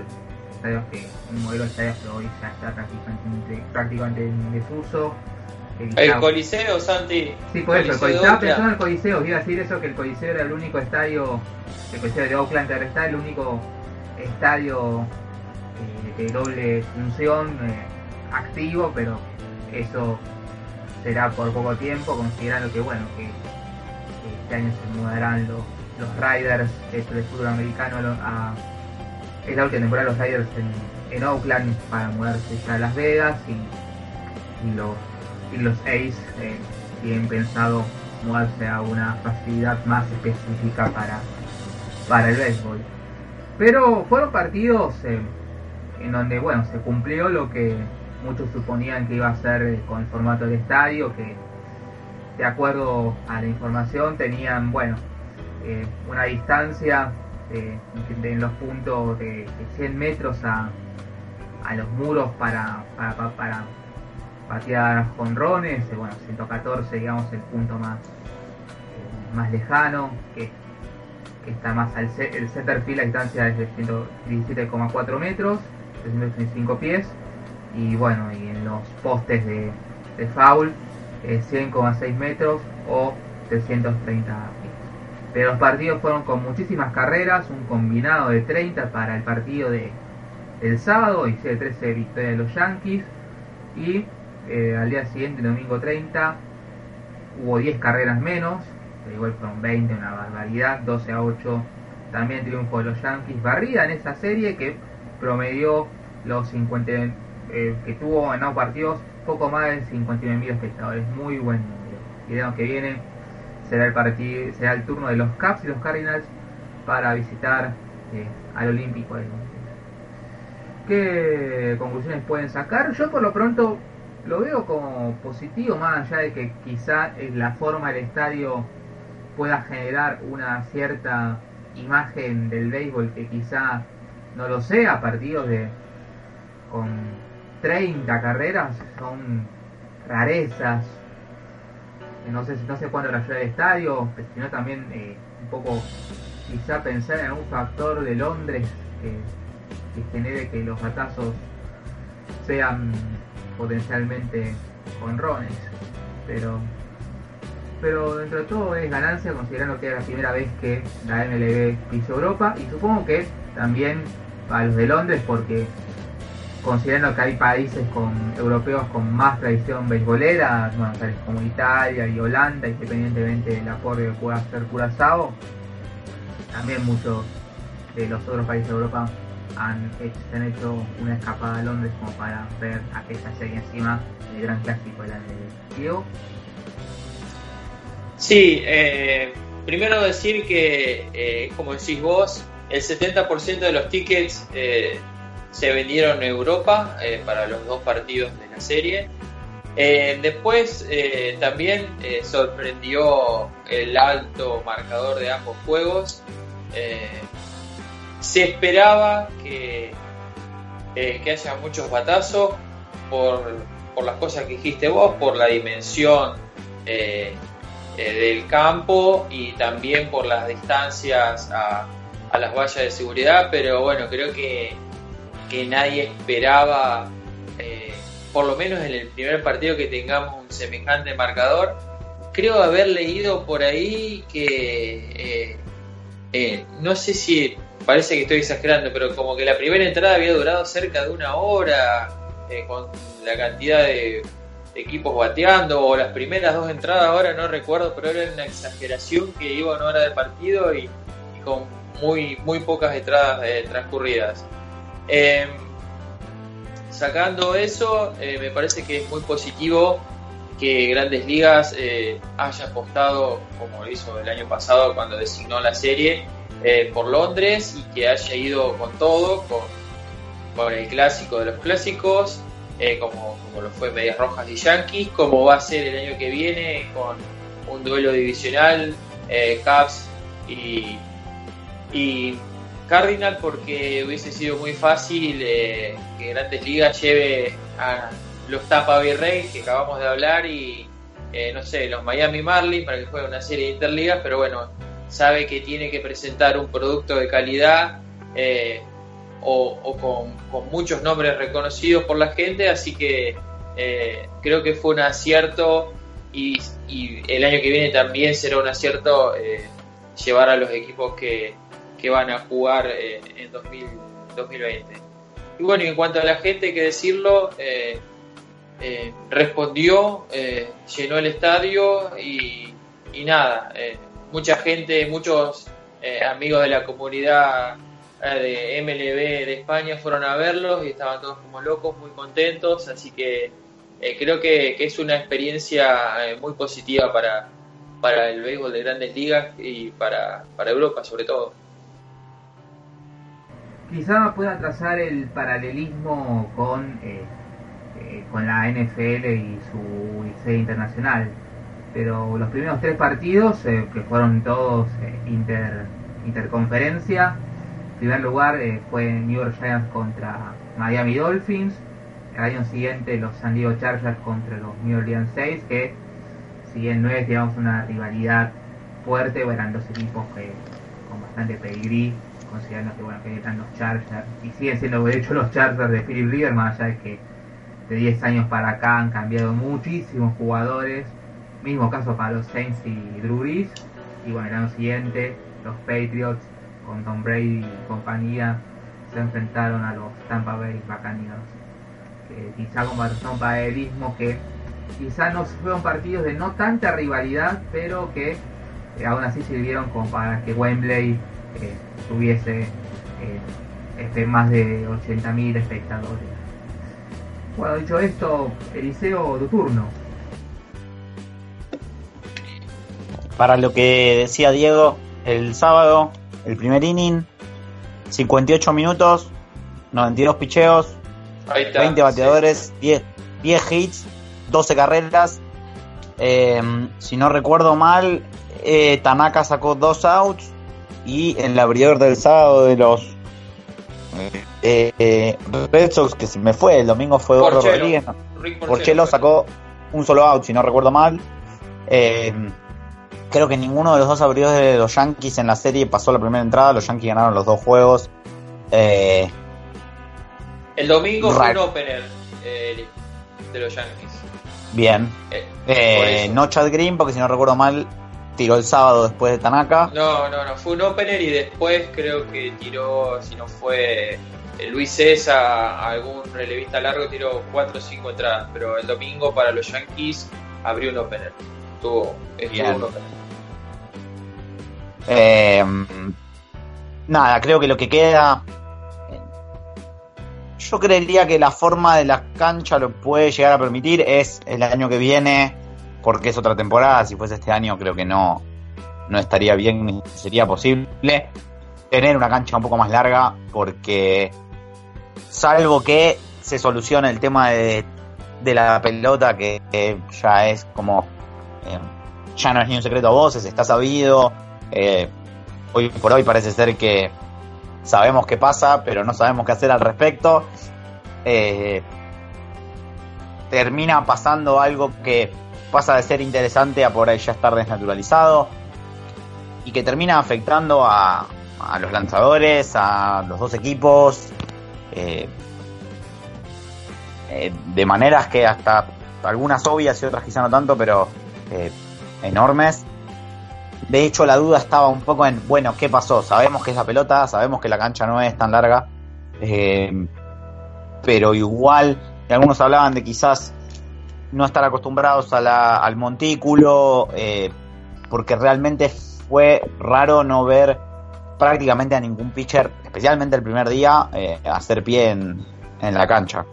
estadios que un modelo de estadios que hoy ya está prácticamente, prácticamente en desuso. El Coliseo, Santi. Sí, por eso, el Coliseo, estaba pensando en el Coliseo, iba a decir eso, que el Coliseo era el único estadio, el Coliseo de Oakland está el único estadio eh, de doble función eh, activo, pero eso será por poco tiempo, considerando que bueno, que este año se mudarán los, los Riders del fútbol americano a, es la última temporada de los Riders en, Oakland para mudarse ya a Las Vegas y, los, y los Ace eh, tienen pensado mudarse a una facilidad más específica para, para el béisbol. Pero fueron partidos eh, en donde bueno se cumplió lo que muchos suponían que iba a ser eh, con el formato del estadio, que de acuerdo a la información tenían bueno una distancia en los puntos de, 100 metros a, a los muros para, para, para patear jonrones, eh, bueno, 114 digamos el punto más, eh, más lejano, que, está más al el center field, la distancia es de 117,4 metros, 335 pies, y bueno, y en los postes de, de foul, 100,6 eh, metros o 330 pero los partidos fueron con muchísimas carreras, un combinado de 30 para el partido de, del sábado, y 13 victoria de los Yankees, y eh, al día siguiente, domingo 30, hubo 10 carreras menos, pero igual fueron 20, una barbaridad, 12 a 8, también triunfo de los Yankees, barrida en esa serie que promedió los 50, eh, que tuvo en los partidos poco más de 59 mil espectadores, muy buen número. Y que viene será el partido, será el turno de los Caps y los Cardinals para visitar eh, al Olímpico. ¿Qué conclusiones pueden sacar? Yo por lo pronto lo veo como positivo, más allá de que quizá la forma del estadio pueda generar una cierta imagen del béisbol que quizá no lo sea, partidos de con 30 carreras son rarezas, no sé, no sé cuándo la ciudad del estadio, sino también eh, un poco quizá pensar en algún factor de Londres que, genere que los batazos sean potencialmente honrones. Pero pero dentro de todo es ganancia considerando que es la primera vez que la MLB pisó Europa y supongo que también para los de Londres porque considerando que hay países con europeos con más tradición beisbolera, como Italia y Holanda, independientemente del aporte que pueda hacer Curazao, también muchos de los otros países de Europa han se han hecho una escapada a Londres como para ver aquella serie encima del gran clásico de la Diego. Sí, eh, primero decir que, eh, como decís vos, el 70% de los tickets eh, se vendieron en Europa eh, para los dos partidos de la serie. Eh, después eh, también sorprendió el alto marcador de ambos juegos. Se esperaba que, que haya muchos batazos por, por las cosas que dijiste vos, por la dimensión del campo y también por las distancias a, a las vallas de seguridad, pero bueno, creo que, que nadie esperaba, eh, por lo menos en el primer partido, que tengamos un semejante marcador. Creo haber leído por ahí que, eh, eh, no sé si parece que estoy exagerando, pero como que la primera entrada había durado cerca de una hora, eh, con la cantidad de, equipos bateando, o las primeras dos entradas, ahora no recuerdo, pero era una exageración que iba una hora de partido y, y con muy, muy pocas entradas eh, transcurridas. Eh, sacando eso, eh, me parece que es muy positivo que Grandes Ligas eh, haya apostado, como hizo el año pasado cuando designó la serie, eh, por Londres y que haya ido con todo, con, el clásico de los clásicos, como, como lo fue Medias Rojas y Yankees, como va a ser el año que viene con un duelo divisional, Cubs y, y Cardinal, porque hubiese sido muy fácil eh, que Grandes Ligas lleve a los Tampa Bay Rays, que acabamos de hablar, y eh, no sé, los Miami Marlins para que juegue una serie de interligas, pero bueno, sabe que tiene que presentar un producto de calidad eh, o, con, muchos nombres reconocidos por la gente, así que creo que fue un acierto y, el año que viene también será un acierto llevar a los equipos que, que van a jugar eh, en 2000, 2020. Y bueno, y en cuanto a la gente, hay que decirlo, eh, eh, respondió, eh, llenó el estadio y, nada, eh, mucha gente, muchos amigos de la comunidad de MLB de España fueron a verlos y estaban todos como locos, muy contentos, así que creo que, que, es una experiencia muy positiva para, para el béisbol de grandes ligas y para, para Europa sobre todo. Quizá pueda trazar el paralelismo con, eh, eh, con la NFL y su serie internacional, pero los primeros tres partidos, eh, que fueron todos inter, interconferencia, en primer lugar fue New York Giants contra Miami Dolphins, el año siguiente los San Diego Chargers contra los New Orleans Saints, que si bien no es digamos una rivalidad fuerte, eran dos equipos que con bastante pedigrí considerando que bueno están los Chargers y siguen siendo de hecho los Chargers de Philip Rivers más allá de que de 10 años para acá han cambiado muchísimos jugadores. Mismo caso para los Saints y Drew y bueno el año siguiente los Patriots con Tom Brady y compañía se enfrentaron a los Tampa Bay Buccaneers que quizá con bastante paralelismo que quizá no fueron partidos de no tanta rivalidad pero que eh, aún así sirvieron como para que Wembley eh, tuviese eh, este, más de 80.000 espectadores. Bueno, dicho esto, Eliseo, tu turno. Para lo que decía Diego, el sábado, el primer inning, 58 minutos, 92 picheos, está, 20 bateadores, sí. 10, 10 hits, 12 carreras. Eh, si no recuerdo mal, eh, Tanaka sacó dos outs y el abridor del sábado de los eh, eh, Red Sox, que se me fue, el domingo fue Gordo Rodríguez. Porchelo sacó un solo out, si no recuerdo mal. Eh, creo que ninguno de los dos abridores de los Yankees en la serie pasó la primera entrada. Los Yankees ganaron los dos juegos. Eh, el domingo fue un opener de los Yankees. Bien. No Chad Green, porque si no recuerdo mal, tiró el sábado después de Tanaka. No, no, no, fue un opener y después creo que tiró, si no fue Luis César, algún relevista largo, tiró 4 o 5 entradas, pero el domingo para los Yankees abrió un opener. Tuvo, estuvo un opener. Eh, nada, creo que lo que queda yo creería que la forma de la cancha lo puede llegar a permitir es el año que viene, porque es otra temporada. Si fuese este año, creo que no, no estaría bien ni sería posible tener una cancha un poco más larga, porque salvo que se solucione el tema de, la pelota, que, ya es como. Eh, ya no es ni un secreto a voces, está sabido. Eh, hoy por hoy parece ser que sabemos qué pasa, pero no sabemos qué hacer al respecto. Eh, termina pasando algo que pasa de ser interesante a por ahí ya estar desnaturalizado y que termina afectando a, los lanzadores, a los dos equipos, eh, eh, de maneras que hasta algunas obvias y otras quizá no tanto, pero enormes. De hecho, la duda estaba un poco en, bueno, ¿qué pasó? Sabemos que es la pelota, sabemos que la cancha no es tan larga, eh, pero igual, algunos hablaban de quizás no estar acostumbrados a la, al montículo, eh, porque realmente fue raro no ver prácticamente a ningún pitcher, especialmente el primer día, eh, hacer pie en, en la cancha.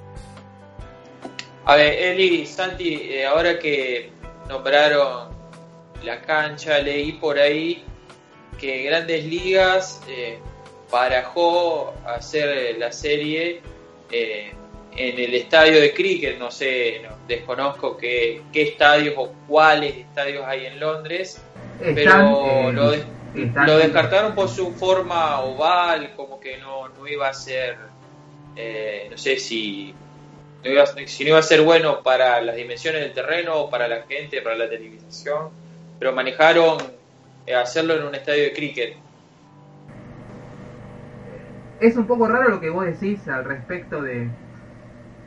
A ver, Eli, Santi, ahora que nombraron la cancha, leí por ahí que Grandes Ligas eh, barajó hacer la serie eh, en el estadio de cricket, no sé, desconozco qué, estadios o cuáles estadios hay en Londres, pero eh, lo, lo, descartaron por su forma oval, como que no, no iba a ser, eh, no sé si no, iba, si no iba a ser bueno para las dimensiones del terreno, o para la gente, para la televisión pero manejaron eh, hacerlo en un estadio de cricket. Es un poco raro lo que vos decís al respecto de,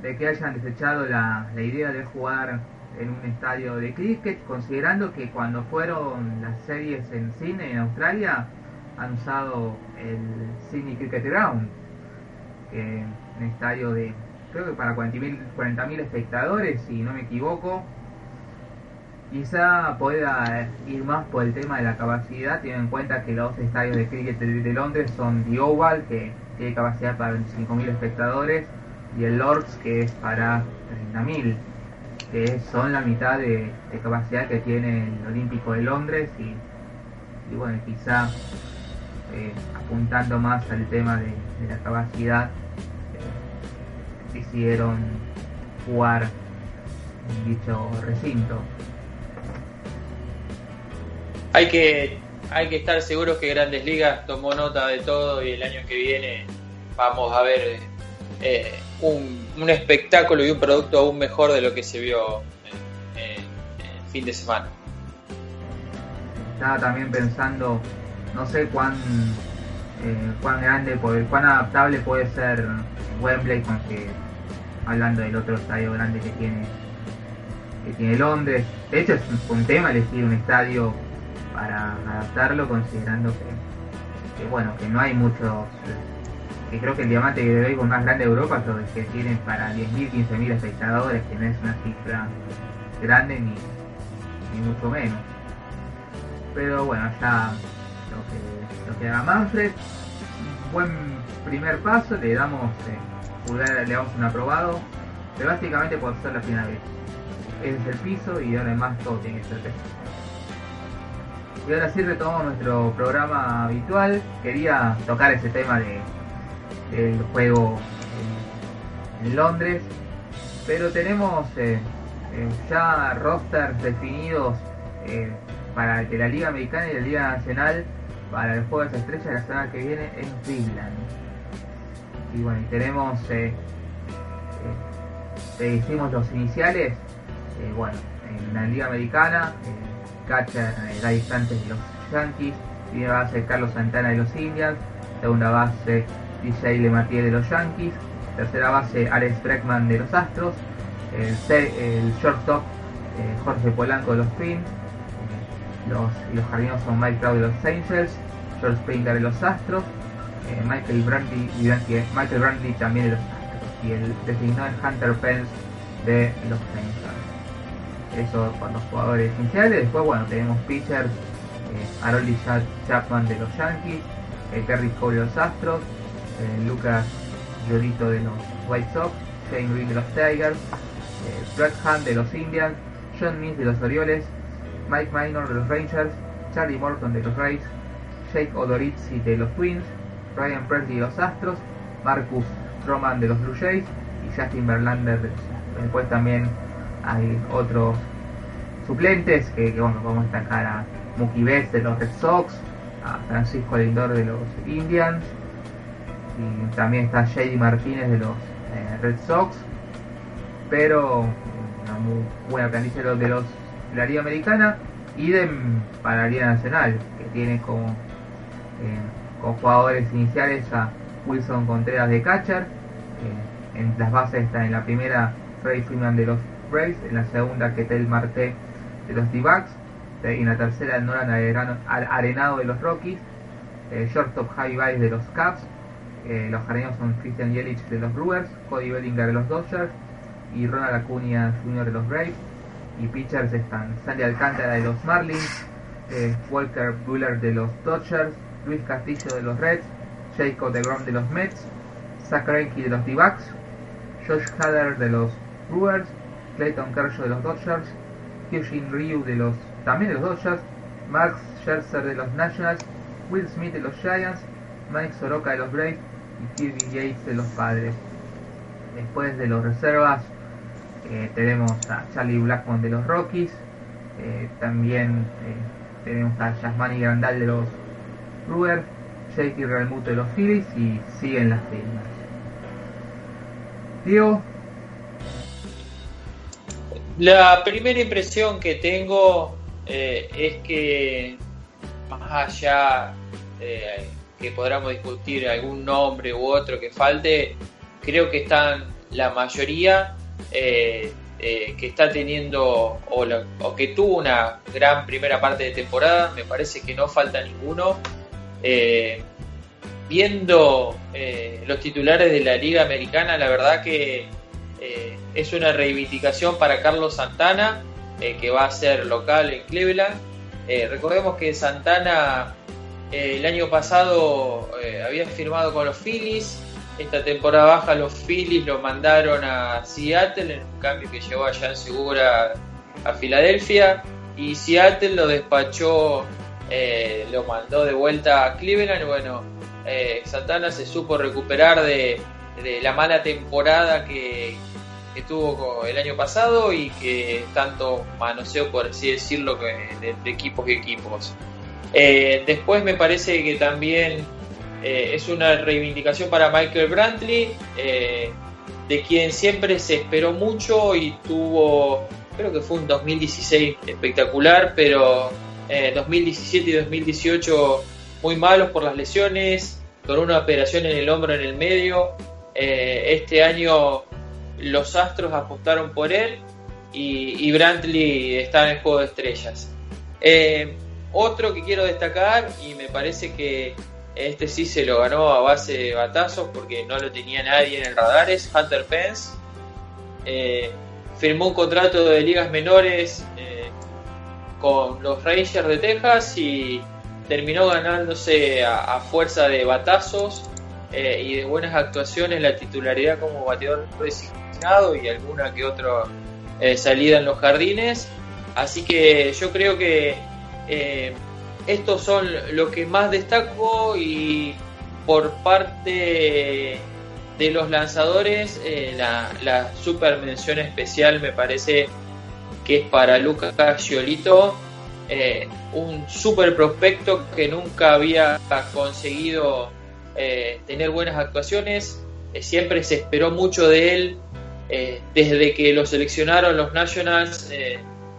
de que hayan desechado la, la idea de jugar en un estadio de cricket, considerando que cuando fueron las series en cine en Australia han usado el Sydney Cricket Ground, que un estadio de creo que para 40.000 40 espectadores, si no me equivoco, Quizá pueda ir más por el tema de la capacidad, teniendo en cuenta que los estadios de cricket de, Londres son The Oval, que tiene capacidad para 25.000 espectadores, y el Lords, que es para 30.000, que son la mitad de, capacidad que tiene el Olímpico de Londres, y, bueno, quizá eh, apuntando más al tema de, la capacidad, eh, decidieron jugar en dicho recinto. Hay que, hay que estar seguros que Grandes Ligas tomó nota de todo y el año que viene vamos a ver eh, un, espectáculo y un producto aún mejor de lo que se vio el fin de semana. Estaba también pensando, no sé cuán, eh, cuán grande, cuán adaptable puede ser Wembley, con hablando del otro estadio grande que tiene que tiene Londres. De hecho es un tema elegir un estadio para adaptarlo considerando que, bueno que no hay muchos que creo que el diamante béisbol más grande de Europa son que tienen para 10.000, 15.000 espectadores que no es una cifra grande ni, ni mucho menos. Pero bueno ya lo que, lo que haga Manfred. Buen primer paso le damos eh, le damos un aprobado pero básicamente por ser la final. Es el piso y además todo tiene que ser y ahora sí retomamos nuestro programa habitual. Quería tocar ese tema de, del juego en, Londres, pero tenemos eh, eh, ya rosters definidos eh, para la Liga Americana y la Liga Nacional para el juego de las estrellas la semana que viene en Cleveland. Y bueno, tenemos, hicimos los iniciales, bueno, en la Liga Americana catcher la distante de los Yankees, primera base Carlos Santana de los Indians, segunda base DJ LeMartier de los Yankees, tercera base Alex Breckman de los Astros, el, shortstop eh, Jorge Polanco de los Twins, eh, los, los jardineros son Mike Trout de los Angels, George Springer de los Astros, eh, Michael Brantley y Michael Brantley también de los Astros. Y el designado Hunter Pence de los Angels. Eso con los jugadores iniciales. Después, bueno, tenemos pitchers, eh, Chapman de los Yankees, eh, Gary Cole de los Astros, Lucas Llorito de los White Sox, Shane Green de los Tigers, eh, Brett Hunt de los Indians, John Means de los Orioles, Mike Minor de los Rangers, Charlie Morton de los Rays, Jake Odorizzi de los Twins, Ryan Presley de los Astros, Marcus Stroman de los Blue Jays y Justin Verlander de los Después también hay otros suplentes que, bueno, vamos a destacar a Mookie Betts de los Red Sox, a Francisco Lindor de los Indians y también está JD Martínez de los eh, Red Sox, pero una muy buena planilla de los de la Liga Americana y de, para la Liga Nacional, que tiene como, eh, jugadores iniciales a Wilson Contreras de catcher, eh, en las bases está en la primera Ray Freeman de los Braves, en la segunda Ketel Marte de los y en la tercera Nolan Arenado de los Rockies, eh, shortstop Javi Baez de los Cubs, eh, los jardines son Christian Yelich de los Brewers, Cody Bellinger de los Dodgers y Ronald Acuña Jr. de los Braves. Y pitchers están Sandy Alcántara de los Marlins, eh, Walker Buehler de los Dodgers, Luis Castillo de los Reds, Jacob DeGrom de los Mets, Zach de los D-Backs, Josh Hader de los Brewers, Clayton Kershaw de los Dodgers, Kyushin Ryu de los también de los Dodgers, Max Scherzer de los Nationals, Will Smith de los Giants, Mike Soroka de los Braves Kirby Yates de los Padres. Después de los reservas eh, tenemos a Charlie Blackmon de los Rockies, eh, también eh, tenemos a Yasmani Grandal de los Brewers, JT Realmuto de los Phillies y siguen las firmas. Diego. La primera impresión que tengo es que más allá que podamos discutir algún nombre u otro que falte, creo que están la mayoría eh, eh, que está teniendo o, que tuvo una gran primera parte de temporada, me parece que no falta ninguno. Eh, viendo los titulares de la Liga Americana, la verdad que es una reivindicación para Carlos Santana, que va a ser local en Cleveland. recordemos que Santana el año pasado eh, había firmado con los Phillies. Esta temporada baja los Phillies lo mandaron a Seattle en un cambio que llevó a Jan Segura a Filadelfia. Y Seattle lo despachó, eh, lo mandó de vuelta a Cleveland. Bueno, eh, Santana se supo recuperar de, la mala temporada que, tuvo el año pasado y que tanto manoseó, por así decirlo, de equipos y equipos. Eh, después me parece que también eh, es una reivindicación para Michael Brantley, eh, de quien siempre se esperó mucho y tuvo, creo que fue un 2016 espectacular, pero 2017 y 2018 muy malos por las lesiones, con una operación en el hombro en el medio. este año los Astros apostaron por él y, y Brantley está en el juego de estrellas. Otro que quiero destacar, y me parece que este sí se lo ganó a base de batazos porque no lo tenía nadie en el radar, es Hunter Pence. Eh, firmó un contrato de ligas menores eh, con los Rangers de Texas y terminó ganándose a, fuerza de batazos eh, y de buenas actuaciones la titularidad como bateador designado y alguna que otra salida en los jardines. Así que yo creo que eh, estos son lo que más destaco y por parte de los lanzadores, eh, la, super mención especial me parece que es para Lucas Giolito, eh, un super prospecto que nunca había conseguido tener buenas actuaciones, siempre se esperó mucho de él, desde que lo seleccionaron los Nationals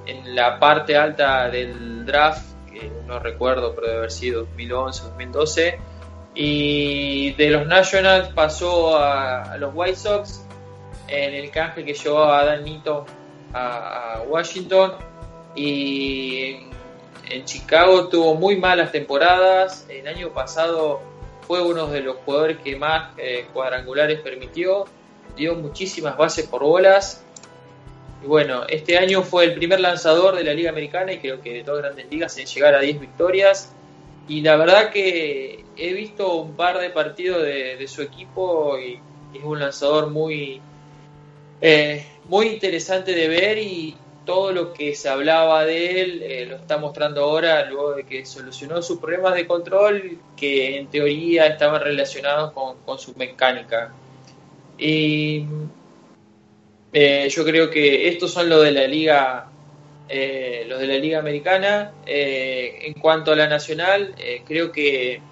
en la parte alta del draft, que no recuerdo, pero debe haber sido 2011, 2012. Y de los Nationals pasó a, los White Sox en el canje que llevó a Dan a, Washington. Y en, Chicago tuvo muy malas temporadas. El año pasado fue uno de los jugadores que más eh, cuadrangulares permitió. Dio muchísimas bases por bolas y bueno, este año fue el primer lanzador de la Liga Americana y creo que de todas las grandes ligas en llegar a 10 victorias. Y la verdad que he visto un par de partidos de, su equipo y, es un lanzador muy, eh, muy interesante de ver y todo lo que se hablaba de él eh, lo está mostrando ahora luego de que solucionó sus problemas de control que en teoría estaban relacionados con, su mecánica. Y eh, yo creo que estos son los de la liga los de la liga americana en cuanto a la nacional creo que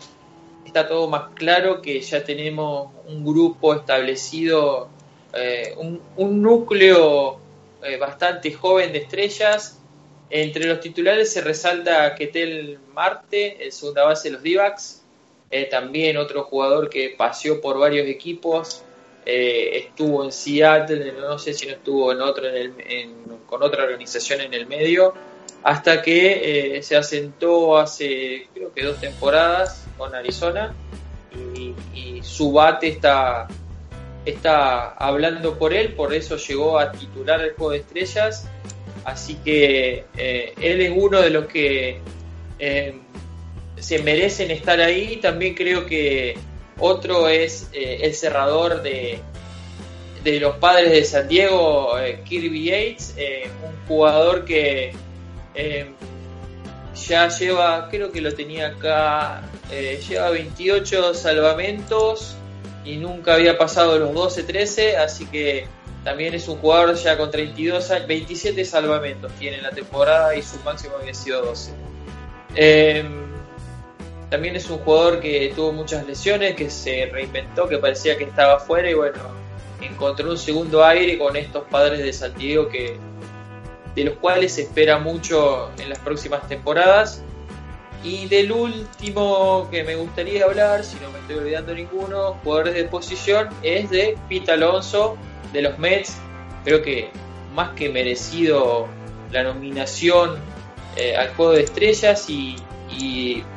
está todo más claro que ya tenemos un grupo establecido, eh, un, núcleo eh, bastante joven de estrellas. Entre los titulares se resalta Ketel Marte, el segunda base de los Divacs, eh, también otro jugador que paseó por varios equipos, estuvo en Seattle, no sé si no estuvo en otro con otra organización en el medio, hasta que se asentó hace creo que dos temporadas con Arizona y, su bate está, está hablando por él, por eso llegó a titular el juego de estrellas. Así que eh, él es uno de los que eh, se merecen estar ahí. También creo que otro es eh, el cerrador de, de los padres de San Diego, Kirby Yates, un jugador que ya lleva, creo que lo tenía acá, eh, lleva 28 salvamentos y nunca había pasado los 12-13, así que también es un jugador ya con 32 27 salvamentos tiene en la temporada y su máximo había sido 12. También es un jugador que tuvo muchas lesiones, que se reinventó, que parecía que estaba fuera y bueno, encontró un segundo aire con estos padres de Santiago que de los cuales se espera mucho en las próximas temporadas. Y del último que me gustaría hablar, si no me estoy olvidando ninguno, jugadores de posición, es de Pete Alonso de los Mets. Creo que más que merecido la nominación eh, al juego de estrellas y,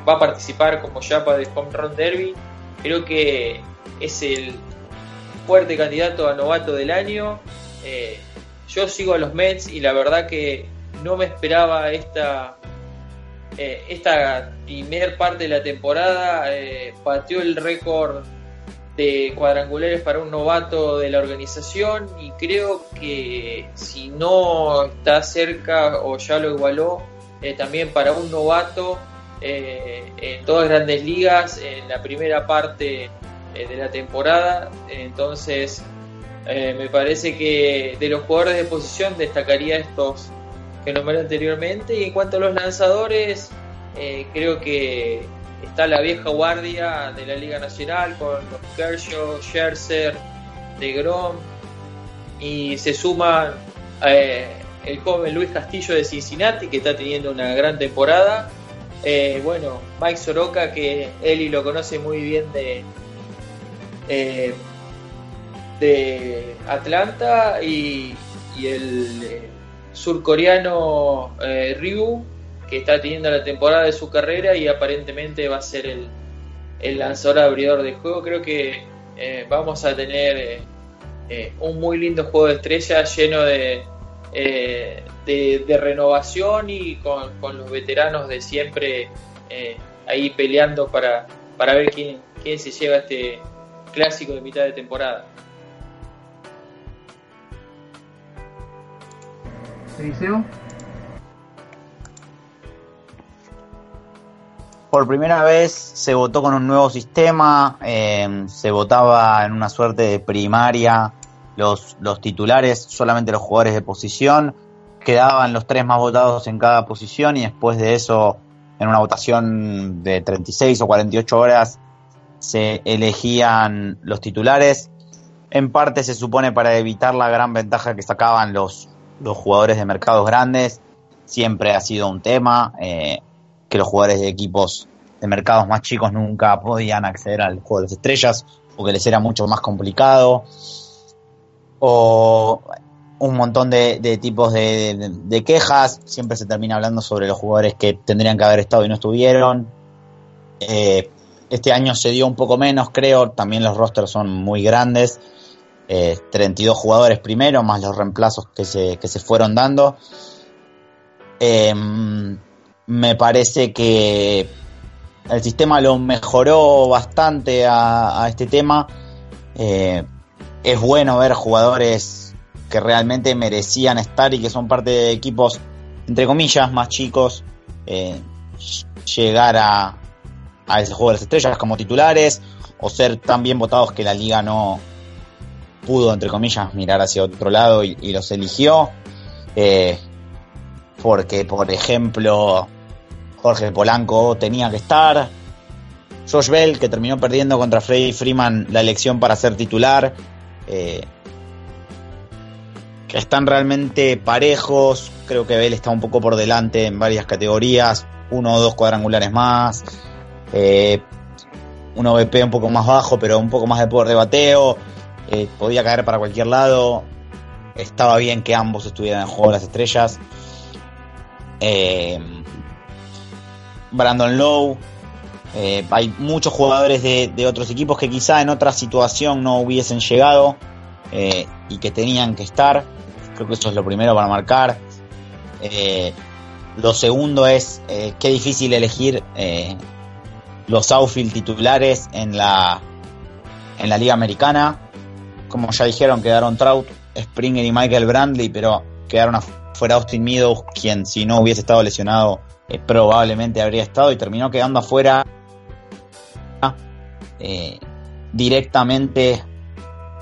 va a participar como Yapa de Home Run Derby. Creo que es el fuerte candidato a novato del año. Eh, yo sigo a los Mets y la verdad que no me esperaba esta, eh, esta primer parte de la temporada. Eh, pateó el récord de cuadrangulares para un novato de la organización y creo que si no está cerca o ya lo igualó, eh, también para un novato en todas grandes ligas en la primera parte de la temporada. Entonces eh, me parece que de los jugadores de posición destacaría estos que nombré anteriormente. Y en cuanto a los lanzadores, eh, creo que está la vieja guardia de la Liga Nacional con los Kershaw, Scherzer, DeGrom. Y se suma eh, el joven Luis Castillo de Cincinnati, que está teniendo una gran temporada. Bueno, Mike Soroka, que Eli lo conoce muy bien de de Atlanta y, el eh, surcoreano eh, Ryu, que está teniendo la temporada de su carrera y aparentemente va a ser el, el lanzador abridor de juego. Creo que eh, vamos a tener un muy lindo juego de estrellas lleno de, de, renovación y con, con, los veteranos de siempre ahí peleando para, para ver quién, quién se lleva este clásico de mitad de temporada. Por primera vez se votó con un nuevo sistema, eh, se votaba en una suerte de primaria los, los titulares, solamente los jugadores de posición, quedaban los tres más votados en cada posición y después de eso, en una votación de 36 o 48 horas, se elegían los titulares. En parte se supone para evitar la gran ventaja que sacaban los, los jugadores de mercados grandes. Siempre ha sido un tema, eh, que los jugadores de equipos de mercados más chicos nunca podían acceder al juego de las estrellas o que les era mucho más complicado o un montón de, tipos de, quejas, siempre se termina hablando sobre los jugadores que tendrían que haber estado y no estuvieron. Eh, este año se dio un poco menos, creo, también los rosters son muy grandes 32 eh, jugadores primero, más los reemplazos que se, que se fueron dando. Em, me parece que el sistema lo mejoró bastante a, este tema. Eh, es bueno ver jugadores que realmente merecían estar y que son parte de equipos, entre comillas, más chicos, eh, llegar a, a ese juego de las estrellas como titulares o ser tan bien votados que la liga no pudo, entre comillas, mirar hacia otro lado y, los eligió. Eh, porque, por ejemplo, Jorge Polanco tenía que estar. Josh Bell, que terminó perdiendo contra Freddy Freeman la elección para ser titular. Eh, que están realmente parejos. Creo que Bell está un poco por delante en varias categorías. Uno o dos cuadrangulares más. Eh, un OVP un poco más bajo, pero un poco más de poder de bateo. Eh, podía caer para cualquier lado. Estaba bien que ambos estuvieran en juego de las estrellas. Brandon Lowe. Eh, hay muchos jugadores de, otros equipos que quizá en otra situación no hubiesen llegado y que tenían que estar. Creo que eso es lo primero para marcar. lo segundo es qué difícil elegir los outfield titulares en la, en la Liga Americana. Como ya dijeron, quedaron Trout, Springer y Michael Brandley, pero quedaron afuera Austin Meadows, quien si no hubiese estado lesionado eh, probablemente habría estado y terminó quedando afuera eh, directamente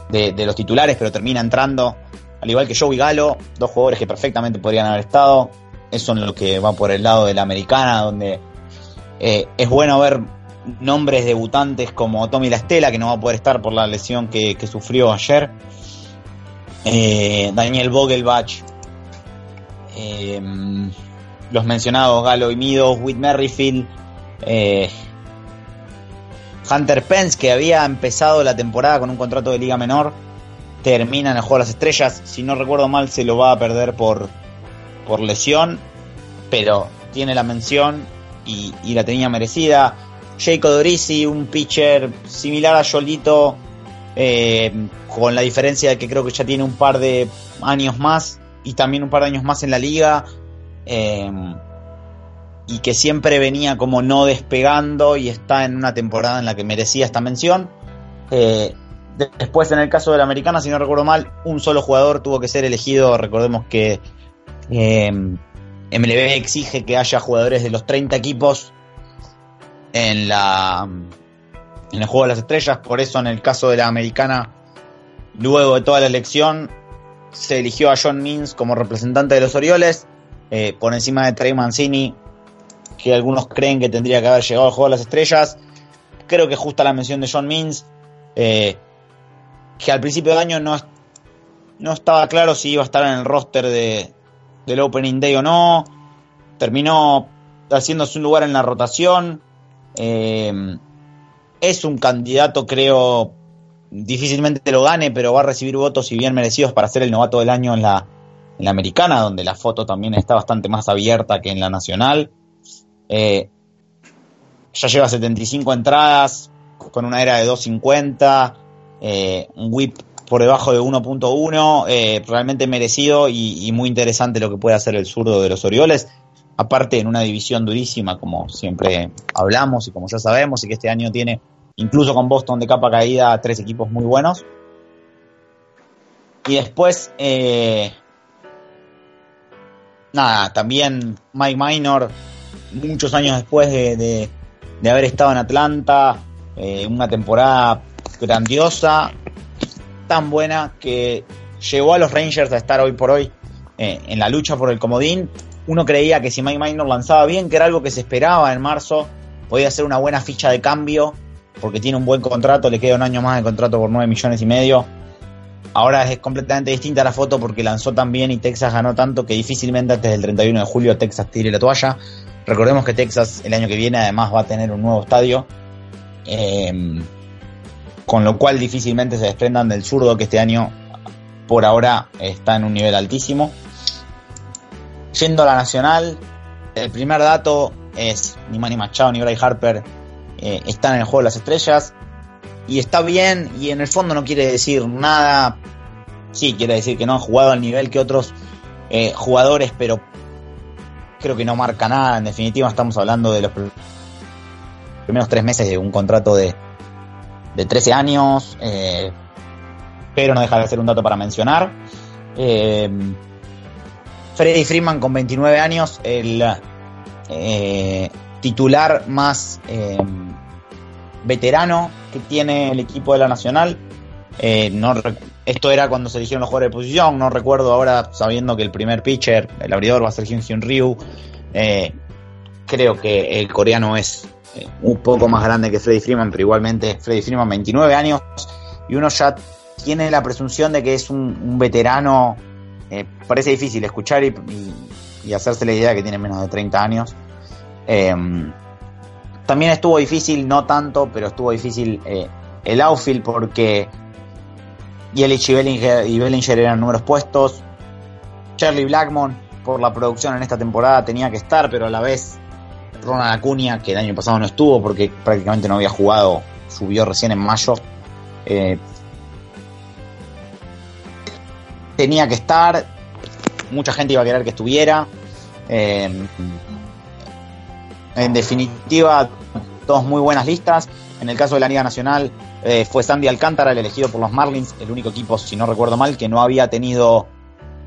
de, los titulares, pero termina entrando, al igual que Joey Galo, dos jugadores que perfectamente podrían haber estado. Eso en lo que va por el lado de la americana, donde eh, es bueno ver nombres debutantes como Tommy La Estela, que no va a poder estar por la lesión que, sufrió ayer. Eh, Daniel Vogelbach. Los mencionados Galo y Mido, Whit Merrifield. Hunter Pence, que había empezado la temporada con un contrato de liga menor, termina en el juego de las estrellas. Si no recuerdo mal, se lo va a perder por, por lesión, pero tiene la mención y, la tenía merecida. Jacob Dorisi, un pitcher similar a Yolito, eh, con la diferencia de que creo que ya tiene un par de años más y también un par de años más en la liga. Eh, y que siempre venía como no despegando y está en una temporada en la que merecía esta mención. Eh, después, en el caso de la americana, si no recuerdo mal, un solo jugador tuvo que ser elegido. Recordemos que MLB exige que haya jugadores de los 30 equipos en la en el juego de las estrellas, por eso en el caso de la americana, luego de toda la elección, se eligió a John Means como representante de los Orioles, eh, por encima de Trey Mancini, que algunos creen que tendría que haber llegado al juego de las estrellas. Creo que justa la mención de John Means, eh, que al principio de año no, no estaba claro si iba a estar en el roster de, del Opening Day o no. Terminó haciéndose un lugar en la rotación. Eh, es un candidato, creo, difícilmente lo gane, pero va a recibir votos y bien merecidos para ser el novato del año en la, en la americana, donde la foto también está bastante más abierta que en la nacional. Eh, ya lleva 75 entradas con una era de 250, eh, un whip por debajo de 1.1, eh, realmente merecido y, muy interesante lo que puede hacer el zurdo de los Orioles aparte en una división durísima, como siempre hablamos y como ya sabemos, y que este año tiene, incluso con Boston de capa caída, tres equipos muy buenos. Y después, nada, también Mike Minor, muchos años después de, haber estado en Atlanta, eh, una temporada grandiosa, tan buena que llevó a los Rangers a estar hoy por hoy eh, en la lucha por el comodín uno creía que si Mike Minor lanzaba bien, que era algo que se esperaba en marzo, podía ser una buena ficha de cambio, porque tiene un buen contrato, le queda un año más de contrato por 9 millones y medio. Ahora es completamente distinta la foto porque lanzó tan bien y Texas ganó tanto que difícilmente antes del 31 de julio Texas tire la toalla. Recordemos que Texas el año que viene además va a tener un nuevo estadio. Eh, con lo cual difícilmente se desprendan del zurdo que este año por ahora está en un nivel altísimo. Yendo a la nacional, el primer dato es ni Manny Machado ni Bray Harper eh, están en el juego de las estrellas. Y está bien, y en el fondo no quiere decir nada. Sí, quiere decir que no han jugado al nivel que otros eh, jugadores, pero creo que no marca nada. En definitiva, estamos hablando de los primeros tres meses de un contrato de, de 13 años. Eh, pero no deja de ser un dato para mencionar. Eh, Freddy Freeman con 29 años, el eh, titular más eh, veterano que tiene el equipo de la Nacional. No esto era cuando se eligieron los jugadores de posición, no recuerdo ahora sabiendo que el primer pitcher, el abridor va a ser Hyun Hyun Ryu. creo que el coreano es un poco más grande que Freddy Freeman, pero igualmente Freddy Freeman 29 años y uno ya tiene la presunción de que es un, veterano. Eh, parece difícil escuchar y, hacerse la idea que tiene menos de 30 años. Em, también estuvo difícil, no tanto, pero estuvo difícil eh, el outfield porque Yelich y Bellinger, eran números puestos. Charlie Blackmon, por la producción en esta temporada, tenía que estar, pero a la vez Ronald Acuña, que el año pasado no estuvo porque prácticamente no había jugado, subió recién en mayo. Eh, tenía que estar, mucha gente iba a querer que estuviera. Eh, en definitiva, dos muy buenas listas. En el caso de la Liga Nacional eh, fue Sandy Alcántara, el elegido por los Marlins, el único equipo, si no recuerdo mal, que no había tenido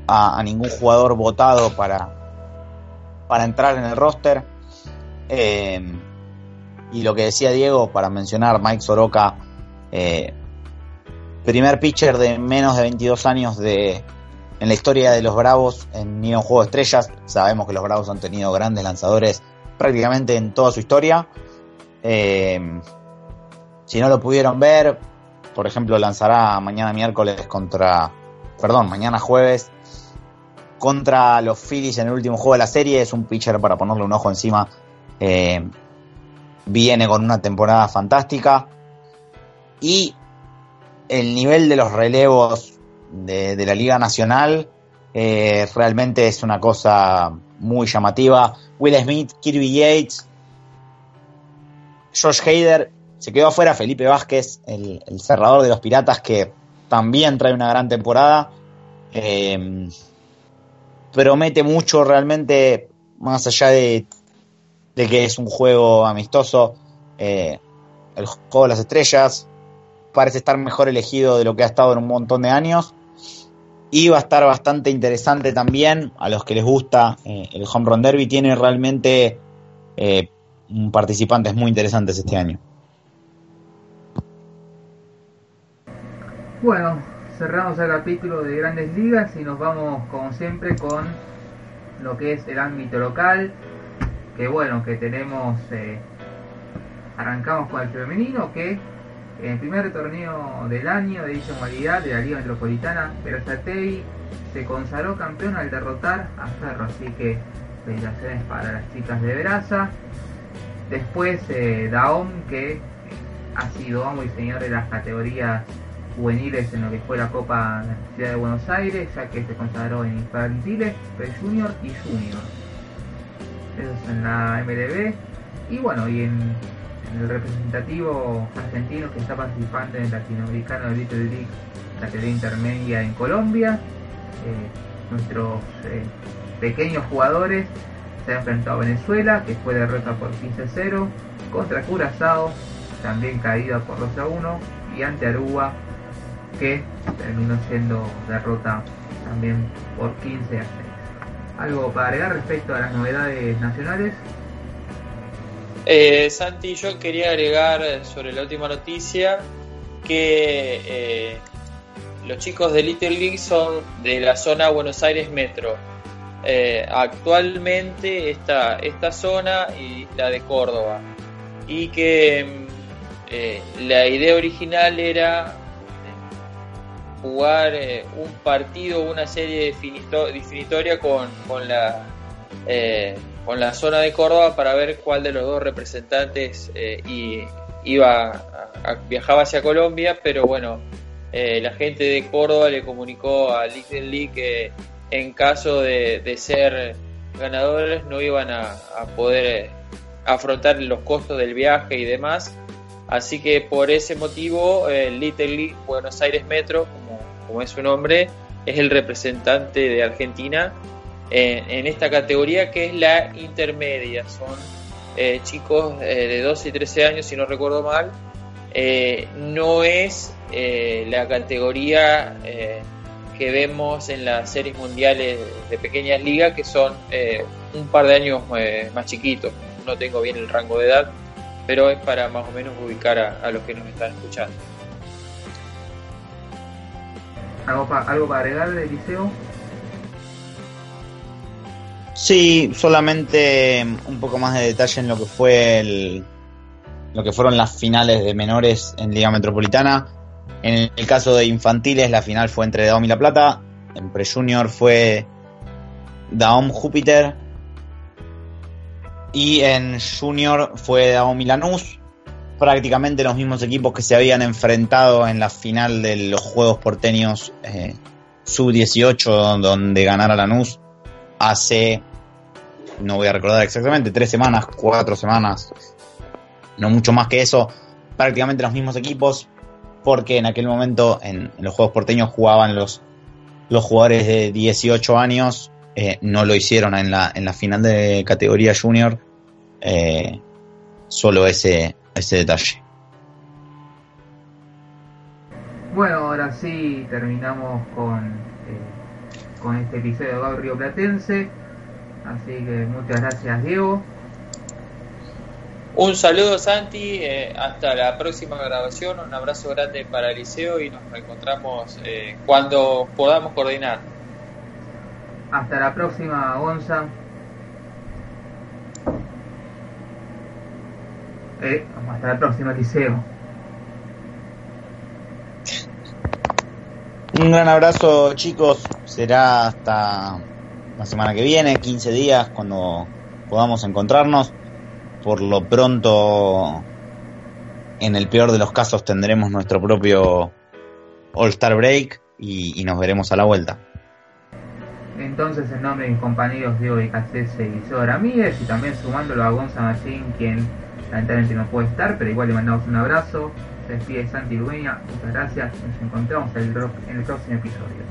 a, ningún jugador votado para, para entrar en el roster. Eh, y lo que decía Diego, para mencionar, Mike Soroka, eh, primer pitcher de menos de 22 años de, en la historia de los Bravos en a un juego de estrellas. Sabemos que los Bravos han tenido grandes lanzadores prácticamente en toda su historia. Si no lo pudieron ver, por ejemplo, lanzará mañana miércoles contra, perdón, mañana jueves contra los Phillies en el último juego de la serie. Es un pitcher para ponerle un ojo encima eh, viene con una temporada fantástica. Y el nivel de los relevos de, la Liga Nacional eh, realmente es una cosa muy llamativa. Will Smith, Kirby Yates, Josh Hader, se quedó afuera Felipe Vázquez, el, cerrador de los Piratas, que también trae una gran temporada. Eh, promete mucho realmente, más allá de de que es un juego amistoso. Eh, el juego de las estrellas parece estar mejor elegido de lo que ha estado en un montón de años. Y va a estar bastante interesante también a los que les gusta eh, el Home Run Derby. Tiene realmente eh, participantes muy interesantes este año. Bueno, cerramos el capítulo de Grandes Ligas y nos vamos como siempre con lo que es el ámbito local que bueno, que tenemos, eh, arrancamos con el femenino, que en el primer torneo del año de dicha modalidad de la Liga Metropolitana, Versatei se consagró campeón al derrotar a Ferro, así que felicitaciones para las chicas de Veraza. Después eh, Daom, que ha sido amo y señor de las categorías juveniles en lo que fue la Copa de la Ciudad de Buenos Aires, ya que se consagró en infantiles, pre-junior y junior eso en la MLB. Y bueno, y en, el representativo argentino que está participando en el latinoamericano de Little League, categoría intermedia en Colombia. Eh, nuestros eh, pequeños jugadores se han enfrentado a Venezuela, que fue derrota por 15-0, contra Curazao, también caída por 2-1, y ante Aruba, que terminó siendo derrota también por 15 a 6. ¿Algo para agregar respecto a las novedades nacionales? Eh, Santi, yo quería agregar sobre la última noticia que eh, los chicos de Little League son de la zona Buenos Aires Metro. Eh, actualmente está esta zona y la de Córdoba. Y que mm, la idea original era jugar eh, un partido, una serie definitoria con, con, la, eh, con la zona de Córdoba para ver cuál de los dos representantes eh, iba viajaba hacia Colombia, pero bueno, la gente de Córdoba le comunicó a Little League que en caso de, ser ganadores no iban a, a poder afrontar los costos del viaje y demás. Así que por ese motivo, el Little League Buenos Aires Metro, como es su nombre, es el representante de Argentina en, esta categoría que es la intermedia. Son eh, chicos eh, de 12 y 13 años, si no recuerdo mal, eh, no es eh, la categoría eh, que vemos en las series mundiales de pequeñas ligas, que son un par de años más chiquitos. No tengo bien el rango de edad, pero es para más o menos ubicar a, los que nos están escuchando. ¿Algo, ¿Algo para agregar del liceo? Sí, solamente un poco más de detalle en lo que fue el, lo que fueron las finales de menores en Liga Metropolitana. En el caso de infantiles, la final fue entre Daom y La Plata. En pre-junior fue Daom Júpiter. Y en junior fue Daom y Lanús. Prácticamente los mismos equipos que se habían enfrentado en la final de los Juegos Porteños eh, Sub-18, donde ganara Lanús hace, no voy a recordar exactamente, tres semanas, cuatro semanas, no mucho más que eso, prácticamente los mismos equipos, porque en aquel momento en, los Juegos Porteños jugaban los, los jugadores de 18 años, eh, no lo hicieron en la, en la final de categoría junior, eh, solo ese, ese detalle. Bueno, ahora sí terminamos con, eh, con este episodio de Río Platense. Así que muchas gracias Diego. Un saludo Santi, eh, hasta la próxima grabación, un abrazo grande para Eliseo y nos reencontramos eh, cuando podamos coordinar. Hasta la próxima, Gonza. Eh, hasta la próxima, Eliseo. Un gran abrazo chicos, será hasta la semana que viene, 15 días, cuando podamos encontrarnos por lo pronto, en el peor de los casos, tendremos nuestro propio All-Star Break y, nos veremos a la vuelta. Entonces, en nombre de mis compañeros Diego de Cacese y Ramírez, y también sumándolo a Gonza Machín, quien lamentablemente no puede estar, pero igual le mandamos un abrazo. Se despide Santi Lubeña, muchas gracias, nos encontramos en el próximo episodio.